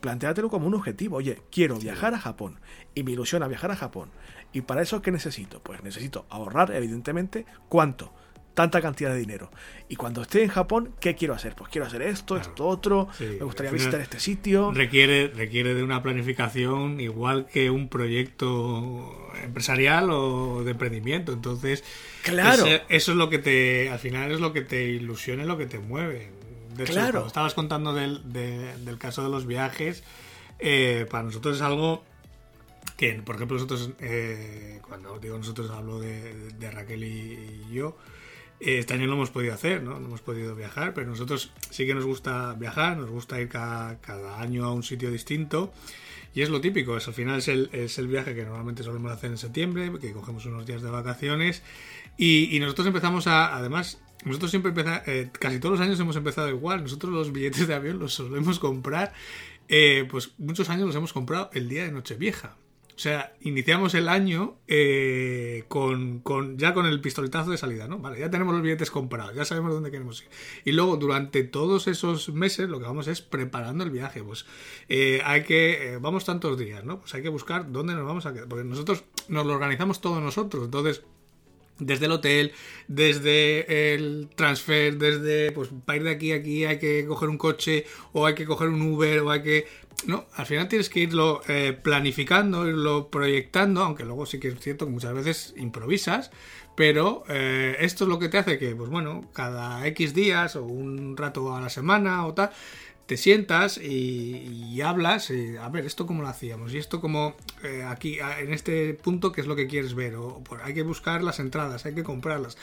plantéatelo como un objetivo. Oye, quiero viajar a Japón y me ilusiona viajar a Japón. ¿Y para eso qué necesito? Pues necesito ahorrar, evidentemente, ¿cuánto? Tanta cantidad de dinero. Y cuando esté en Japón, ¿qué quiero hacer? Pues quiero hacer esto, Claro. esto, otro, Sí, me gustaría visitar este sitio. Requiere, requiere de una planificación igual que un proyecto empresarial o de emprendimiento. Entonces, Claro. ese- eso es lo que te, al final es lo que te ilusiona lo que te mueve. De hecho, Claro. estabas contando del, de- del caso de los viajes, eh, para nosotros es algo que, por ejemplo, nosotros, eh, cuando digo nosotros, hablo de, de Raquel y, yo, este año no hemos podido hacer, ¿no? No hemos podido viajar, pero nosotros sí que nos gusta viajar, nos gusta ir cada, cada año a un sitio distinto. Y es lo típico, es, al final es el, es el viaje que normalmente solemos hacer en septiembre, que cogemos unos días de vacaciones. Y, y nosotros empezamos a, además, nosotros siempre empezamos, eh, casi todos los años hemos empezado igual. Nosotros los billetes de avión los solemos comprar, eh, pues muchos años los hemos comprado el día de Nochevieja. O sea, iniciamos el año eh, con, con, ya con el pistoletazo de salida, ¿no? Vale, ya tenemos los billetes comprados, ya sabemos dónde queremos ir. Y luego, durante todos esos meses, lo que vamos es preparando el viaje. Pues eh, hay que, eh, vamos tantos días, ¿no? Pues hay que buscar dónde nos vamos a quedar. Porque nosotros nos lo organizamos todos nosotros. Entonces, desde el hotel, desde el transfer, desde pues para ir de aquí a aquí hay que coger un coche o hay que coger un Uber o hay que no, al final tienes que irlo eh, planificando, irlo proyectando, aunque luego sí que es cierto que muchas veces improvisas, pero eh, esto es lo que te hace que, pues bueno, cada X días o un rato a la semana o tal, te sientas y, hablas, y, a ver, esto cómo lo hacíamos, y esto como eh, aquí, en este punto, qué es lo que quieres ver, o pues, hay que buscar las entradas, hay que comprarlas,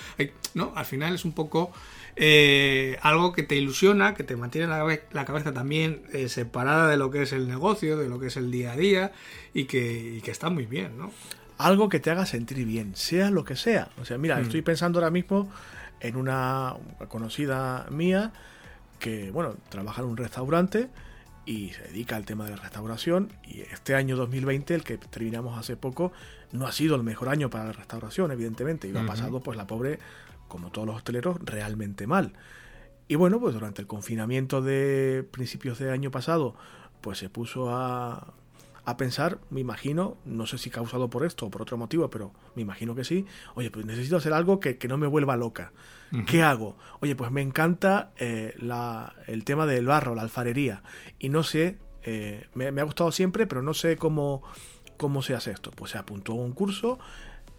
¿no? Al final es un poco eh, algo que te ilusiona, que te mantiene la, cabeza también eh, separada de lo que es el negocio, de lo que es el día a día y que, está muy bien, ¿no? Algo que te haga sentir bien, sea lo que sea. O sea, mira, mm. estoy pensando ahora mismo en una conocida mía que, bueno, trabaja en un restaurante y se dedica al tema de la restauración y este año 2020, el que terminamos hace poco, no ha sido el mejor año para la restauración, evidentemente, y lo ha pasado pues la pobre como todos los hosteleros, realmente mal. Y bueno, pues durante el confinamiento de principios de año pasado, pues se puso a, a pensar, me imagino, no sé si causado por esto o por otro motivo, pero me imagino que sí, oye, pues necesito hacer algo que, no me vuelva loca. ¿Qué hago? Oye, pues me encanta eh, la, el tema del barro, la alfarería, y no sé, eh, me, me, ha gustado siempre, pero no sé cómo, cómo se hace esto. Pues se apuntó a un curso,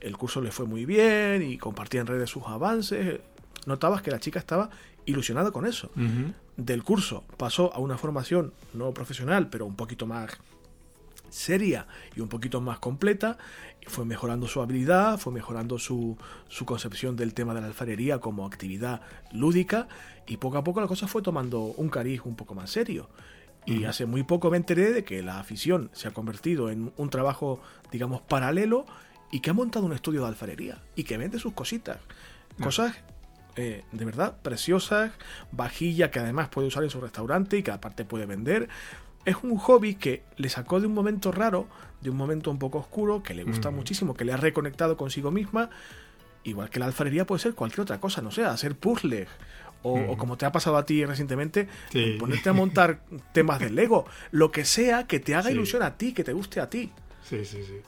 el curso le fue muy bien y compartía en redes sus avances. Notabas que la chica estaba ilusionada con eso. Del curso pasó a una formación no profesional, pero un poquito más seria y un poquito más completa. Fue mejorando su habilidad, fue mejorando su, su concepción del tema de la alfarería como actividad lúdica. Y poco a poco la cosa fue tomando un cariz un poco más serio. Y hace muy poco me enteré de que la afición se ha convertido en un trabajo, digamos, paralelo y que ha montado un estudio de alfarería y que vende sus cositas. Cosas eh, de verdad preciosas, vajilla que además puede usar en su restaurante y que aparte puede vender. Es un hobby que le sacó de un momento raro, de un momento un poco oscuro, que le gusta muchísimo, que le ha reconectado consigo misma. Igual que la alfarería puede ser cualquier otra cosa, no sé, hacer puzzles. O, como te ha pasado a ti recientemente, ponerte a montar temas de Lego. Lo que sea que te haga ilusión a ti, que te guste a ti. Sí, sí, sí.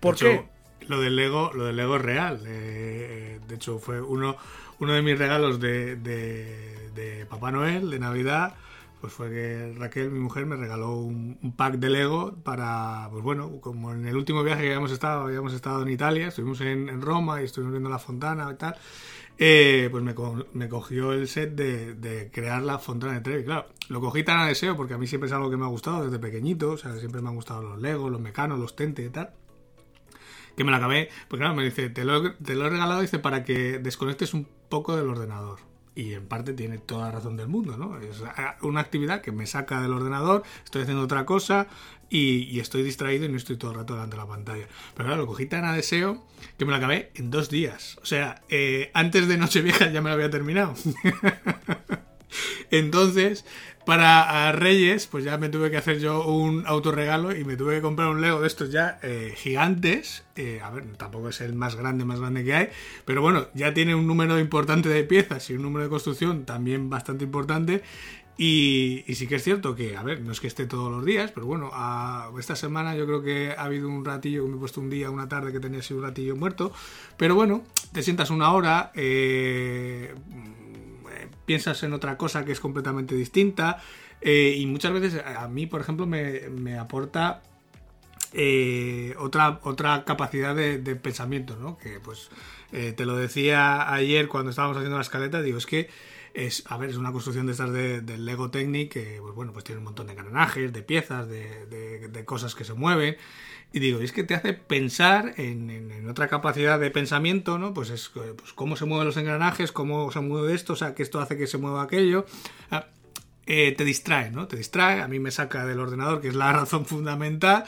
¿Por qué? Lo del Lego, lo del Lego real. Eh, de hecho, fue uno, uno de mis regalos de, de, Papá Noel, de Navidad. Pues fue que Raquel, mi mujer, me regaló un, pack de Lego para, pues bueno, como en el último viaje que habíamos estado, habíamos estado en Italia, estuvimos en, Roma y estuvimos viendo la fontana y tal, eh, pues me, cogió el set de, de, crear la fontana de Trevi. Claro, lo cogí tan a deseo porque a mí siempre es algo que me ha gustado desde pequeñito, o sea, siempre me han gustado los Legos, los mecanos, los tentes y tal que me la acabé, pues claro, me dice, te lo, te lo he regalado, dice, para que desconectes un poco del ordenador. Y en parte tiene toda la razón del mundo, ¿no? Es una actividad que me saca del ordenador, estoy haciendo otra cosa y, estoy distraído y no estoy todo el rato delante de la pantalla. Pero claro, lo cogí tan a deseo que me lo acabé en dos días. O sea, eh, antes de Nochevieja ya me lo había terminado. Entonces, para Reyes, pues ya me tuve que hacer yo un autorregalo y me tuve que comprar un Lego de estos ya eh, gigantes. Eh, a ver, tampoco es el más grande, más grande que hay, pero bueno, ya tiene un número importante de piezas y un número de construcción también bastante importante. Y, sí que es cierto que, a ver, no es que esté todos los días, pero bueno, esta semana yo creo que ha habido un ratillo, me he puesto un día, una tarde que tenía así un ratillo muerto, pero bueno, te sientas una hora, eh, piensas en otra cosa que es completamente distinta. Eh, y muchas veces a mí, por ejemplo, me, aporta eh, otra, otra capacidad de, pensamiento, ¿no? Que pues eh, te lo decía ayer cuando estábamos haciendo la escaleta, digo, es que es, a ver, es una construcción de estas del Lego Technic que, pues bueno, pues tiene un montón de engranajes, de piezas, de, cosas que se mueven. Y digo, es que te hace pensar en, otra capacidad de pensamiento, ¿no? Pues es pues, cómo se mueven los engranajes, cómo se mueve esto, o sea, que esto hace que se mueva aquello. Ah, eh, te distrae, ¿no? Te distrae, a mí me saca del ordenador, que es la razón fundamental,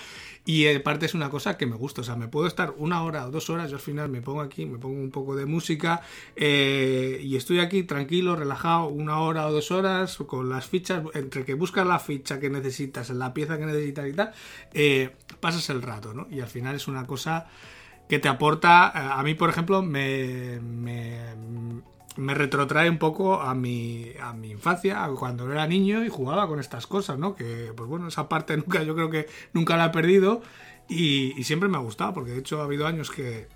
y aparte es una cosa que me gusta, o sea, me puedo estar una hora o dos horas, yo al final me pongo aquí, me pongo un poco de música eh, y estoy aquí tranquilo, relajado, una hora o dos horas con las fichas, entre que buscas la ficha que necesitas, la pieza que necesitas y tal, eh, pasas el rato, ¿no? Y al final es una cosa que te aporta, a mí por ejemplo, me, me retrotrae un poco a mi, a mi infancia, cuando era niño y jugaba con estas cosas, ¿no? Que, pues bueno, esa parte nunca, yo creo que nunca la he perdido y, y siempre me ha gustado, porque de hecho ha habido años que,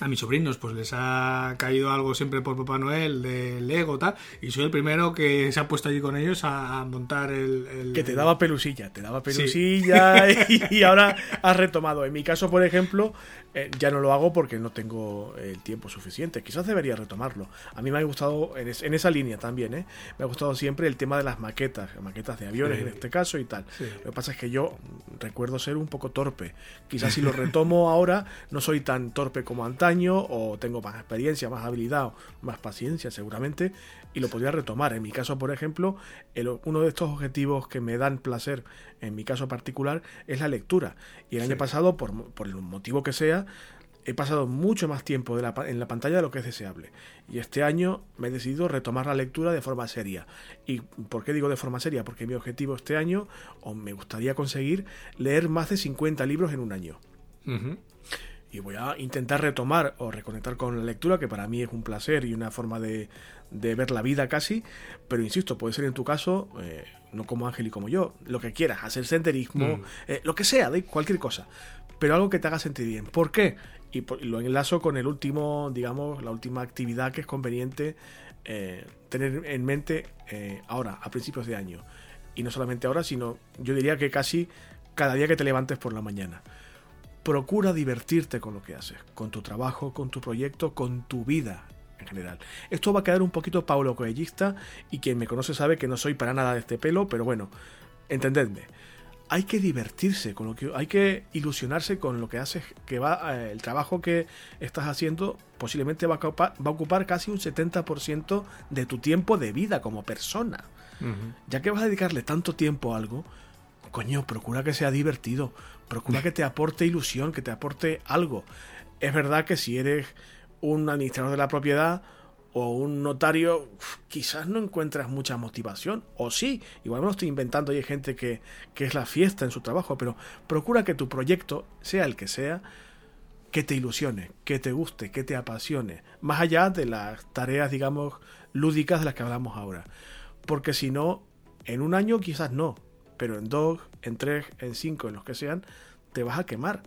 a mis sobrinos pues les ha caído algo siempre por Papá Noel de Lego tal y soy el primero que se ha puesto allí con ellos a, montar el, que te daba pelusilla te daba pelusilla y, ahora has retomado. En mi caso por ejemplo eh, ya no lo hago porque no tengo el tiempo suficiente. Quizás debería retomarlo. A mí me ha gustado en, esa línea también ¿eh? me ha gustado siempre el tema de las maquetas maquetas de aviones en este caso y tal. Lo que pasa es que yo recuerdo ser un poco torpe. Quizás si lo retomo ahora no soy tan torpe como antes o tengo más experiencia, más habilidad, más paciencia seguramente y lo podría retomar. En mi caso, por ejemplo, uno de estos objetivos que me dan placer, en mi caso particular, es la lectura. Y el año pasado, por, por, el motivo que sea, he pasado mucho más tiempo en la pantalla de lo que es deseable. Y este año me he decidido retomar la lectura de forma seria. ¿Y por qué digo de forma seria? Porque mi objetivo este año, o me gustaría conseguir, leer más de 50 libros en un año y voy a intentar retomar o reconectar con la lectura, que para mí es un placer y una forma de, ver la vida casi, pero insisto, puede ser en tu caso, eh, no como Ángel y como yo, lo que quieras, hacer senderismo, mm. eh, lo que sea, de cualquier cosa, pero algo que te haga sentir bien. ¿Por qué? Y, lo enlazo con el último, digamos, la última actividad que es conveniente eh, tener en mente ahora, a principios de año. Y no solamente ahora, sino yo diría que casi cada día que te levantes por la mañana procura divertirte con lo que haces, con tu trabajo, con tu proyecto, con tu vida en general. Esto va a quedar un poquito paulo coellista y quien me conoce sabe que no soy para nada de este pelo, pero bueno, entendedme. Hay que divertirse con lo que hay que ilusionarse con lo que haces, que va eh, el trabajo que estás haciendo posiblemente va a ocupar, va a ocupar casi un 70% de tu tiempo de vida como persona. Ya que vas a dedicarle tanto tiempo a algo, coño, procura que sea divertido, procura que te aporte ilusión, que te aporte algo. Es verdad que si eres un administrador de la propiedad o un notario, quizás no encuentras mucha motivación, o sí, igual me lo estoy inventando y hay gente que, que es la fiesta en su trabajo, pero procura que tu proyecto, sea el que sea, que te ilusione, que te guste, que te apasione, más allá de las tareas, digamos, lúdicas de las que hablamos ahora. Porque si no, en un año quizás no, pero en dos, en tres, en cinco, en los que sean, te vas a quemar.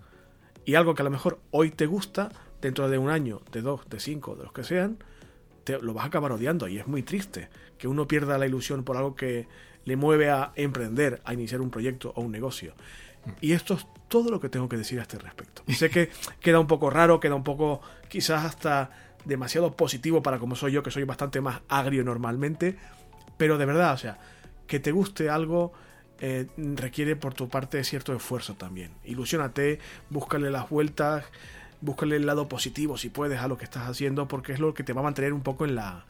Y algo que a lo mejor hoy te gusta, dentro de un año, de dos, de cinco, de los que sean, te, lo vas a acabar odiando. Y es muy triste que uno pierda la ilusión por algo que le mueve a emprender, a iniciar un proyecto o un negocio. Y esto es todo lo que tengo que decir a este respecto. sé que queda un poco raro, queda un poco quizás hasta demasiado positivo para como soy yo, que soy bastante más agrio normalmente, pero de verdad, o sea, que te guste algo, eh, requiere por tu parte cierto esfuerzo también. Ilusionate, búscale las vueltas, búscale el lado positivo si puedes a lo que estás haciendo, porque es lo que te va a mantener un poco en la,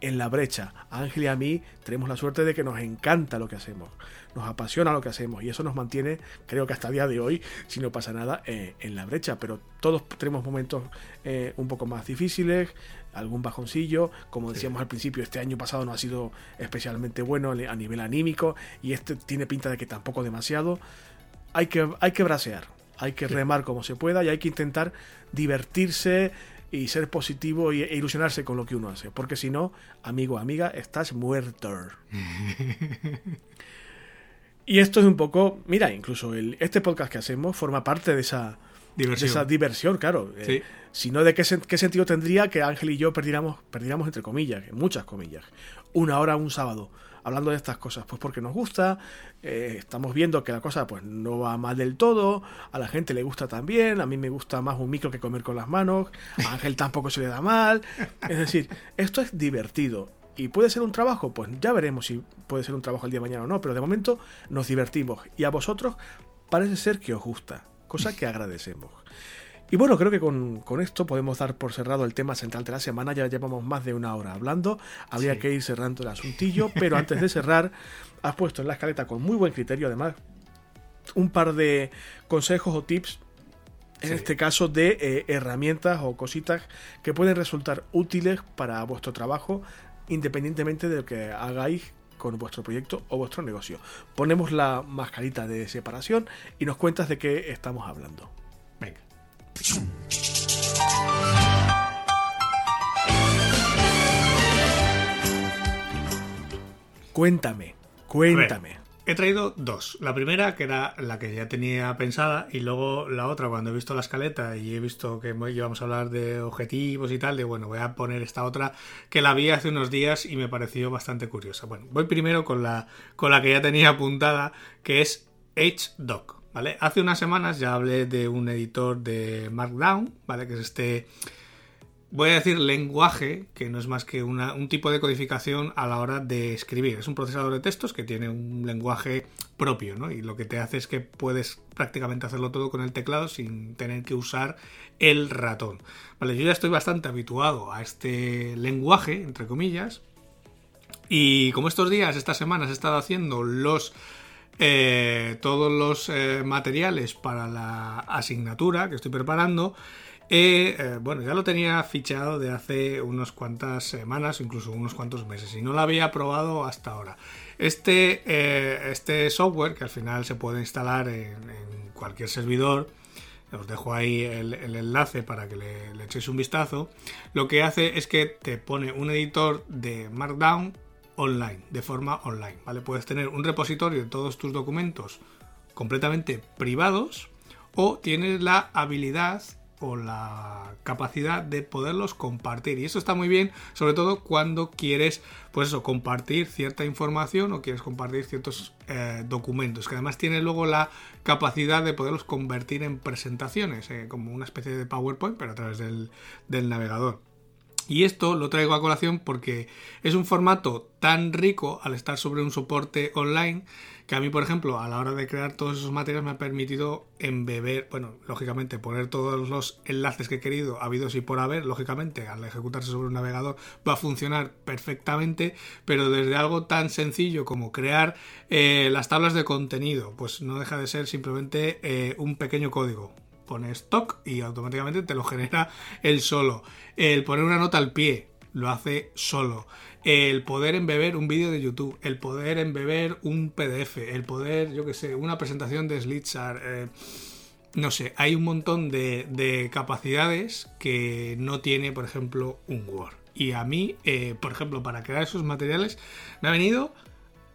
en la brecha. Ángel y a mí tenemos la suerte de que nos encanta lo que hacemos, nos apasiona lo que hacemos y eso nos mantiene, creo que hasta el día de hoy, si no pasa nada, eh, en la brecha. Pero todos tenemos momentos eh, un poco más difíciles, algún bajoncillo. Como decíamos al principio, este año pasado no ha sido especialmente bueno a nivel anímico y este tiene pinta de que tampoco demasiado. Hay que, hay que brasear, hay que remar como se pueda y hay que intentar divertirse y ser positivo e ilusionarse con lo que uno hace. Porque si no, amigo, amiga, estás muerto. y esto es un poco, mira, incluso el, este podcast que hacemos forma parte de esa diversión, esa diversión claro. Eh, si no, ¿de qué, qué, sentido tendría que Ángel y yo perdiéramos, perdiéramos entre comillas, muchas comillas, una hora un sábado hablando de estas cosas? Pues porque nos gusta, eh, estamos viendo que la cosa pues no va mal del todo, a la gente le gusta también, a mí me gusta más un micro que comer con las manos, a Ángel tampoco se le da mal. Es decir, esto es divertido ¿Y puede ser un trabajo? Pues ya veremos si puede ser un trabajo el día de mañana o no, pero de momento nos divertimos y a vosotros parece ser que os gusta, cosa que agradecemos. Y bueno, creo que con, esto podemos dar por cerrado el tema central de la semana. Ya llevamos más de una hora hablando. Habría que ir cerrando el asuntillo, pero antes de cerrar, has puesto en la escaleta con muy buen criterio, además, un par de consejos o tips en este caso de eh, herramientas o cositas que pueden resultar útiles para vuestro trabajo independientemente de lo que hagáis con vuestro proyecto o vuestro negocio. Ponemos la mascarita de separación y nos cuentas de qué estamos hablando. Cuéntame, cuéntame. He traído dos. La primera, que era la que ya tenía pensada, y luego la otra, cuando he visto la escaleta y he visto que íbamos a hablar de objetivos y tal, de bueno, voy a poner esta otra que la vi hace unos días y me pareció bastante curiosa. Bueno, voy primero con la, con la que ya tenía apuntada, que es HDoc. ¿Vale? Hace unas semanas ya hablé de un editor de Markdown, ¿vale? Que es este voy a decir lenguaje, que no es más que un tipo de codificación a la hora de escribir. Es un procesador de textos que tiene un lenguaje propio, ¿no? Y lo que te hace es que puedes prácticamente hacerlo todo con el teclado sin tener que usar el ratón. Yo ya estoy bastante habituado a este lenguaje, entre comillas. Y como estos días, estas semanas he estado haciendo los eh, todos los eh, materiales para la asignatura que estoy preparando, eh, bueno, ya lo tenía fichado de hace unas cuantas semanas, incluso unos cuantos meses, y no lo había probado hasta ahora. Este, eh, este software, que al final se puede instalar en, cualquier servidor, os dejo ahí el, enlace para que le, le, echéis un vistazo, lo que hace es que te pone un editor de Markdown online, de forma online, ¿vale? Puedes tener un repositorio de todos tus documentos completamente privados o tienes la habilidad o la capacidad de poderlos compartir. Y eso está muy bien, sobre todo cuando quieres, pues eso, compartir cierta información o quieres compartir ciertos eh, documentos, que además tiene luego la capacidad de poderlos convertir en presentaciones, eh, como una especie de PowerPoint, pero a través del, del navegador. Y esto lo traigo a colación porque es un formato tan rico al estar sobre un soporte online que a mí, por ejemplo, a la hora de crear todos esos materiales me ha permitido embeber, bueno, lógicamente poner todos los enlaces que he querido, habidos y por haber, lógicamente, al ejecutarse sobre un navegador va a funcionar perfectamente, pero desde algo tan sencillo como crear eh, las tablas de contenido, pues no deja de ser simplemente eh, un pequeño código, pones stock y automáticamente te lo genera él solo. El poner una nota al pie lo hace solo el poder embeber un vídeo de YouTube, el poder embeber un PDF, el poder, yo que sé, una presentación de Slitzar, eh, no sé, hay un montón de, capacidades que no tiene, por ejemplo, un Word. Y a mí, eh, por ejemplo, para crear esos materiales, me ha venido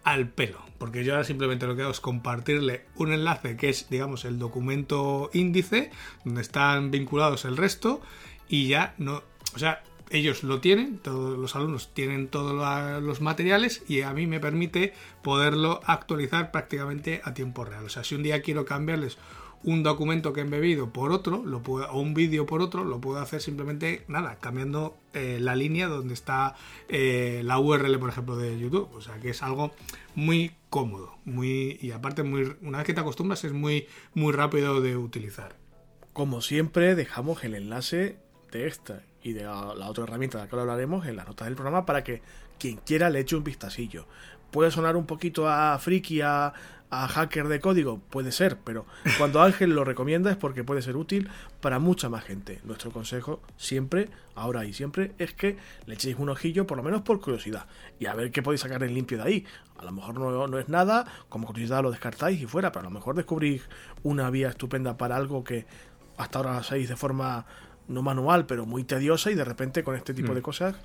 al pelo, porque yo ahora simplemente lo que hago es compartirle un enlace que es, digamos, el documento índice, donde están vinculados el resto, y ya no, o sea, ellos lo tienen, todos los alumnos tienen todos los materiales y a mí me permite poderlo actualizar prácticamente a tiempo real. O sea, si un día quiero cambiarles un documento que he embebido por otro, lo puedo, o un vídeo por otro, lo puedo hacer simplemente, nada, cambiando eh, la línea donde está eh, la URL, por ejemplo, de YouTube. O sea, que es algo muy cómodo, muy y aparte muy, una vez que te acostumbras es muy muy rápido de utilizar. Como siempre, dejamos el enlace de esta y de la, otra herramienta de la que hablaremos en las notas del programa para que quien quiera le eche un vistacillo. Puede sonar un poquito a friki, a, a hacker de código, puede ser, pero cuando Ángel lo recomienda es porque puede ser útil para mucha más gente. Nuestro consejo siempre, ahora y siempre, es que le echéis un ojillo, por lo menos por curiosidad, y a ver qué podéis sacar en limpio de ahí. A lo mejor no, no es nada, como curiosidad lo descartáis y fuera, pero a lo mejor descubrís una vía estupenda para algo que hasta ahora hacéis de forma no manual, pero muy tediosa y de repente con este tipo de mm. cosas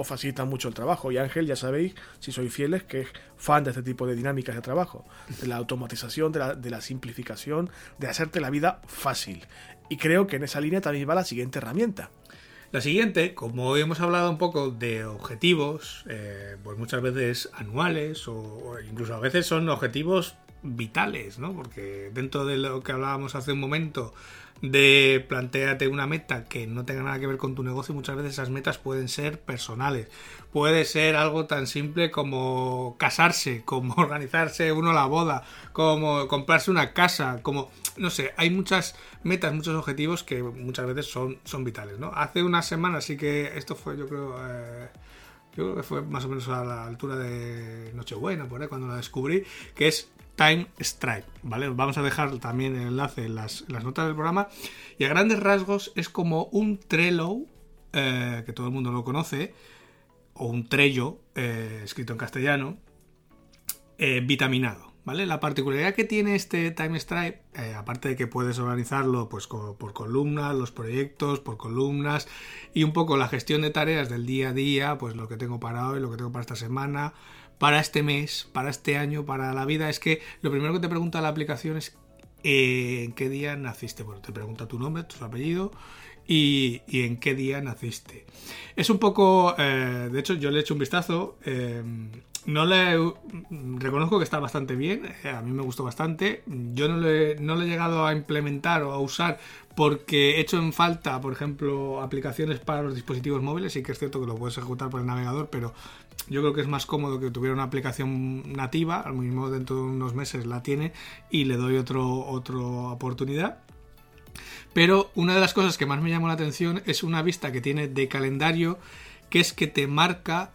os facilita mucho el trabajo. Y Ángel, ya sabéis, si sois fieles, que es fan de este tipo de dinámicas de trabajo, de la automatización, de la, simplificación, de hacerte la vida fácil. Y creo que en esa línea también va la siguiente herramienta. La siguiente, como hemos hablado un poco de objetivos, eh, pues muchas veces anuales o, incluso a veces son objetivos vitales, ¿no? Porque dentro de lo que hablábamos hace un momento de plantearte una meta que no tenga nada que ver con tu negocio, muchas veces esas metas pueden ser personales. Puede ser algo tan simple como casarse, como organizarse uno la boda, como comprarse una casa, como, no sé, hay muchas metas, muchos objetivos que muchas veces son, son vitales, ¿no? Hace unas semanas sí que esto fue, yo creo... Eh, yo creo que fue más o menos a la altura de Nochebuena, por ahí, cuando la descubrí, que es Time Stripe, ¿vale? Vamos a dejar también el enlace en las, notas del programa. Y a grandes rasgos es como un Trello, eh, que todo el mundo lo conoce, o un Trello, eh, escrito en castellano, eh, vitaminado. ¿Vale? La particularidad que tiene este Time Stripe, aparte de que puedes organizarlo pues, por columnas, los proyectos, por columnas y un poco la gestión de tareas del día a día, pues lo que tengo para hoy, lo que tengo para esta semana, para este mes, para este año, para la vida, es que lo primero que te pregunta la aplicación es eh, en qué día naciste. Bueno, te pregunta tu nombre, tu apellido y, en qué día naciste. Es un poco, eh, de hecho yo le he hecho un vistazo, eh, no le reconozco que está bastante bien, a mí me gustó bastante, yo no le, no le he llegado a implementar o a usar porque he hecho en falta, por ejemplo, aplicaciones para los dispositivos móviles, sí que es cierto que lo puedes ejecutar por el navegador, pero yo creo que es más cómodo que tuviera una aplicación nativa, al mismo dentro de unos meses la tiene y le doy otro, otra oportunidad. Pero una de las cosas que más me llamó la atención es una vista que tiene de calendario, que es que te marca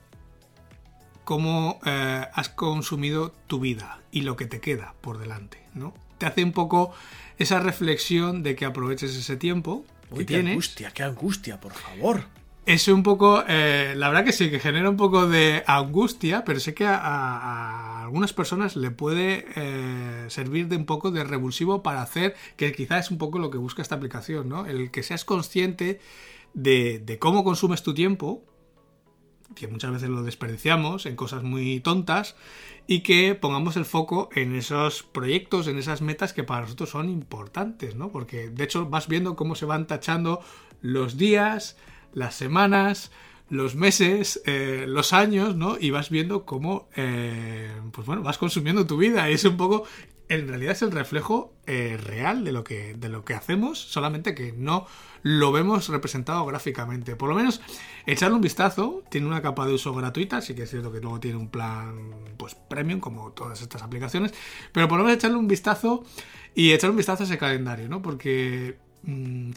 cómo eh, has consumido tu vida y lo que te queda por delante, ¿no? Te hace un poco esa reflexión de que aproveches ese tiempo que qué angustia, qué angustia, por favor es un poco, eh, la verdad que sí, que genera un poco de angustia, pero sé que a, algunas personas le puede eh, servir de un poco de revulsivo para hacer, que quizás es un poco lo que busca esta aplicación, ¿no? El que seas consciente de, de cómo consumes tu tiempo, que muchas veces lo desperdiciamos en cosas muy tontas, y que pongamos el foco en esos proyectos, en esas metas que para nosotros son importantes, ¿no? Porque de hecho vas viendo cómo se van tachando los días, las semanas, los meses, eh, los años, ¿no? Y vas viendo cómo, eh, pues bueno, vas consumiendo tu vida. Y es un poco, en realidad es el reflejo eh, real de lo, que, de lo que hacemos, solamente que no lo vemos representado gráficamente. Por lo menos, echarle un vistazo. Tiene una capa de uso gratuita, sí que es cierto que luego tiene un plan, pues, premium, como todas estas aplicaciones. Pero por lo menos echarle un vistazo y echar un vistazo a ese calendario, ¿no? Porque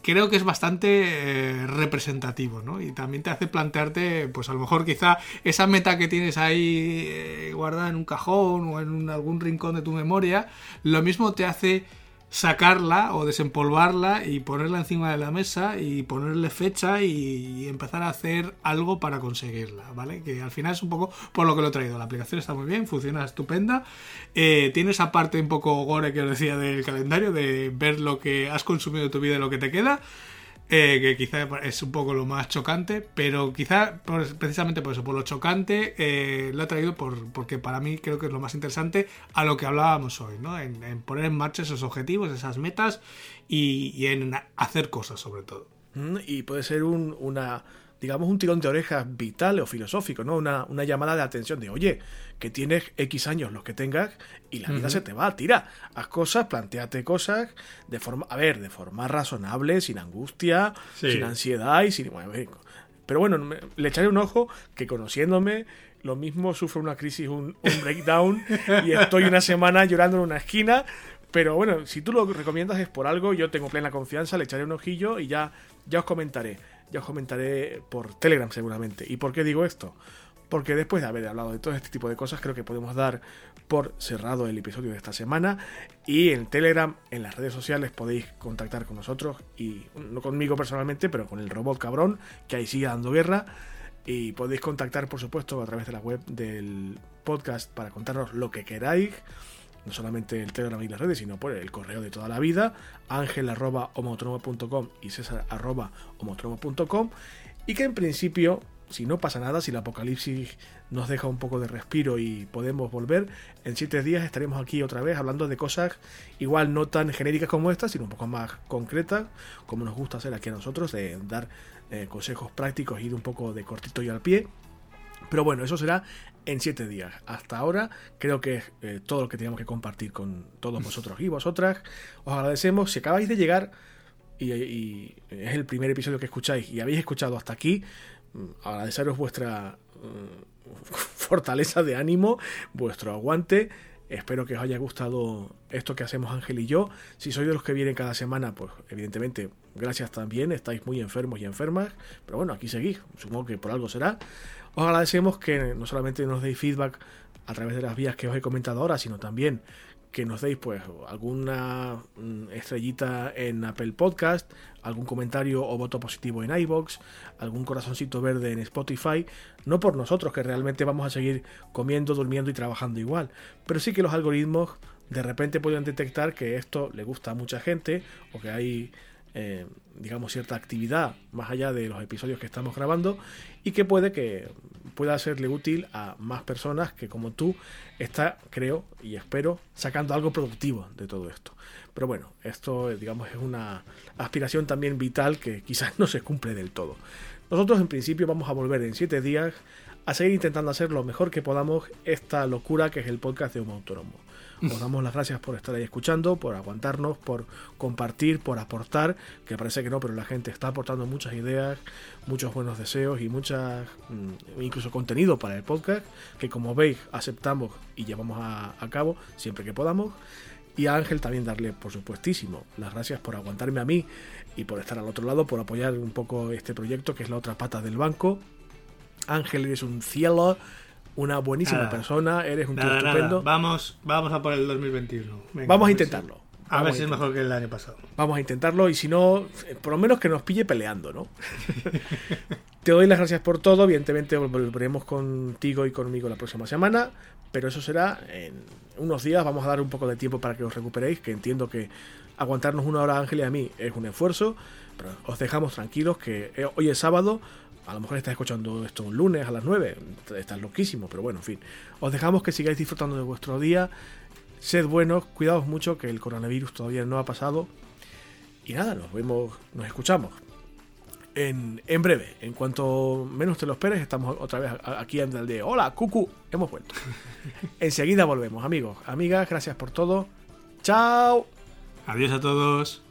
creo que es bastante eh, representativo, ¿no? Y también te hace plantearte, pues a lo mejor quizá esa meta que tienes ahí eh, guardada en un cajón o en algún rincón de tu memoria, lo mismo te hace sacarla o desempolvarla y ponerla encima de la mesa y ponerle fecha y, empezar a hacer algo para conseguirla, ¿vale? Que al final es un poco por lo que lo he traído. La aplicación está muy bien, funciona estupenda. Eh, tiene esa parte un poco gore que os decía del calendario, de ver lo que has consumido de tu vida y lo que te queda. Eh, que quizá es un poco lo más chocante, pero quizá precisamente por eso, por lo chocante, eh, lo he traído por, porque para mí creo que es lo más interesante a lo que hablábamos hoy, ¿no? En, poner en marcha esos objetivos, esas metas y, en hacer cosas sobre todo. Mm, y puede ser un, una, digamos, un tirón de orejas vital o filosófico, ¿no? Una, una llamada de atención de, oye, que tienes X años los que tengas y la vida se te va, tira, haz cosas, planteate cosas de forma, a ver, de forma razonable, sin angustia, sin ansiedad y sin... pero bueno, le echaré un ojo que conociéndome, lo mismo sufro una crisis, un, un breakdown y estoy una semana llorando en una esquina, pero bueno, si tú lo recomiendas es por algo, yo tengo plena confianza, le echaré un ojillo y ya, ya os comentaré. Ya os comentaré por Telegram seguramente. ¿Y por qué digo esto? porque después de haber hablado de todo este tipo de cosas, creo que podemos dar por cerrado el episodio de esta semana. Y en Telegram, en las redes sociales, podéis contactar con nosotros, y no conmigo personalmente, pero con el robot cabrón, que ahí sigue dando guerra. Y podéis contactar, por supuesto, a través de la web del podcast para contarnos lo que queráis. No solamente el Telegram y las redes, sino por el correo de toda la vida, ángel y césar Y que en principio si no pasa nada, si el apocalipsis nos deja un poco de respiro y podemos volver, en siete días estaremos aquí otra vez hablando de cosas igual no tan genéricas como estas, sino un poco más concretas, como nos gusta hacer aquí a nosotros, de dar eh, consejos prácticos y ir un poco de cortito y al pie. Pero bueno, eso será en siete días. Hasta ahora creo que es eh, todo lo que teníamos que compartir con todos vosotros y vosotras. Os agradecemos. Si acabáis de llegar, y, es el primer episodio que escucháis y habéis escuchado hasta aquí, mm, agradeceros vuestra mm, fortaleza de ánimo, vuestro aguante. Espero que os haya gustado esto que hacemos Ángel y yo. Si sois de los que vienen cada semana, pues evidentemente gracias también. Estáis muy enfermos y enfermas. Pero bueno, aquí seguís. Supongo que por algo será. Os agradecemos que no solamente nos deis feedback a través de las vías que os he comentado ahora, sino también que nos deis pues alguna mm, estrellita en Apple Podcast, algún comentario o voto positivo en iBox, algún corazoncito verde en Spotify, no por nosotros que realmente vamos a seguir comiendo, durmiendo y trabajando igual, pero sí que los algoritmos de repente pueden detectar que esto le gusta a mucha gente o que hay eh, digamos, cierta actividad más allá de los episodios que estamos grabando y que puede que pueda serle útil a más personas que como tú está, creo y espero, sacando algo productivo de todo esto. Pero bueno, esto digamos es una aspiración también vital que quizás no se cumple del todo. Nosotros en principio vamos a volver en siete días a seguir intentando hacer lo mejor que podamos esta locura que es el podcast de un autónomo. Os damos las gracias por estar ahí escuchando, por aguantarnos, por compartir, por aportar, que parece que no, pero la gente está aportando muchas ideas, muchos buenos deseos y muchas, mm, incluso contenido para el podcast, que como veis aceptamos y llevamos a, a cabo siempre que podamos. Y a Ángel también darle, por supuestísimo, las gracias por aguantarme a mí y por estar al otro lado, por apoyar un poco este proyecto que es la otra pata del banco. Ángel es un cielo una buenísima persona, eres un tío estupendo. Vamos, vamos a por el 2021. vamos a intentarlo. a ver si es mejor que el año pasado. Vamos a intentarlo y si no, eh, por lo menos que nos pille peleando, ¿no? Te doy las gracias por todo. Evidentemente volveremos contigo y conmigo la próxima semana, pero eso será en unos días. Vamos a dar un poco de tiempo para que os recuperéis, que entiendo que aguantarnos una hora Ángel y a mí es un esfuerzo, pero os dejamos tranquilos que eh, hoy es sábado, a lo mejor estás escuchando esto un lunes a las 9, estás loquísimo, pero bueno, en fin. Os dejamos que sigáis disfrutando de vuestro día. Sed buenos, cuidaos mucho, que el coronavirus todavía no ha pasado. Y nada, nos vemos, nos escuchamos. En, en breve, en cuanto menos te lo esperes, estamos otra vez aquí en el de Hola, Cucu, hemos vuelto. Enseguida volvemos, amigos, amigas, gracias por todo. Chao. Adiós a todos.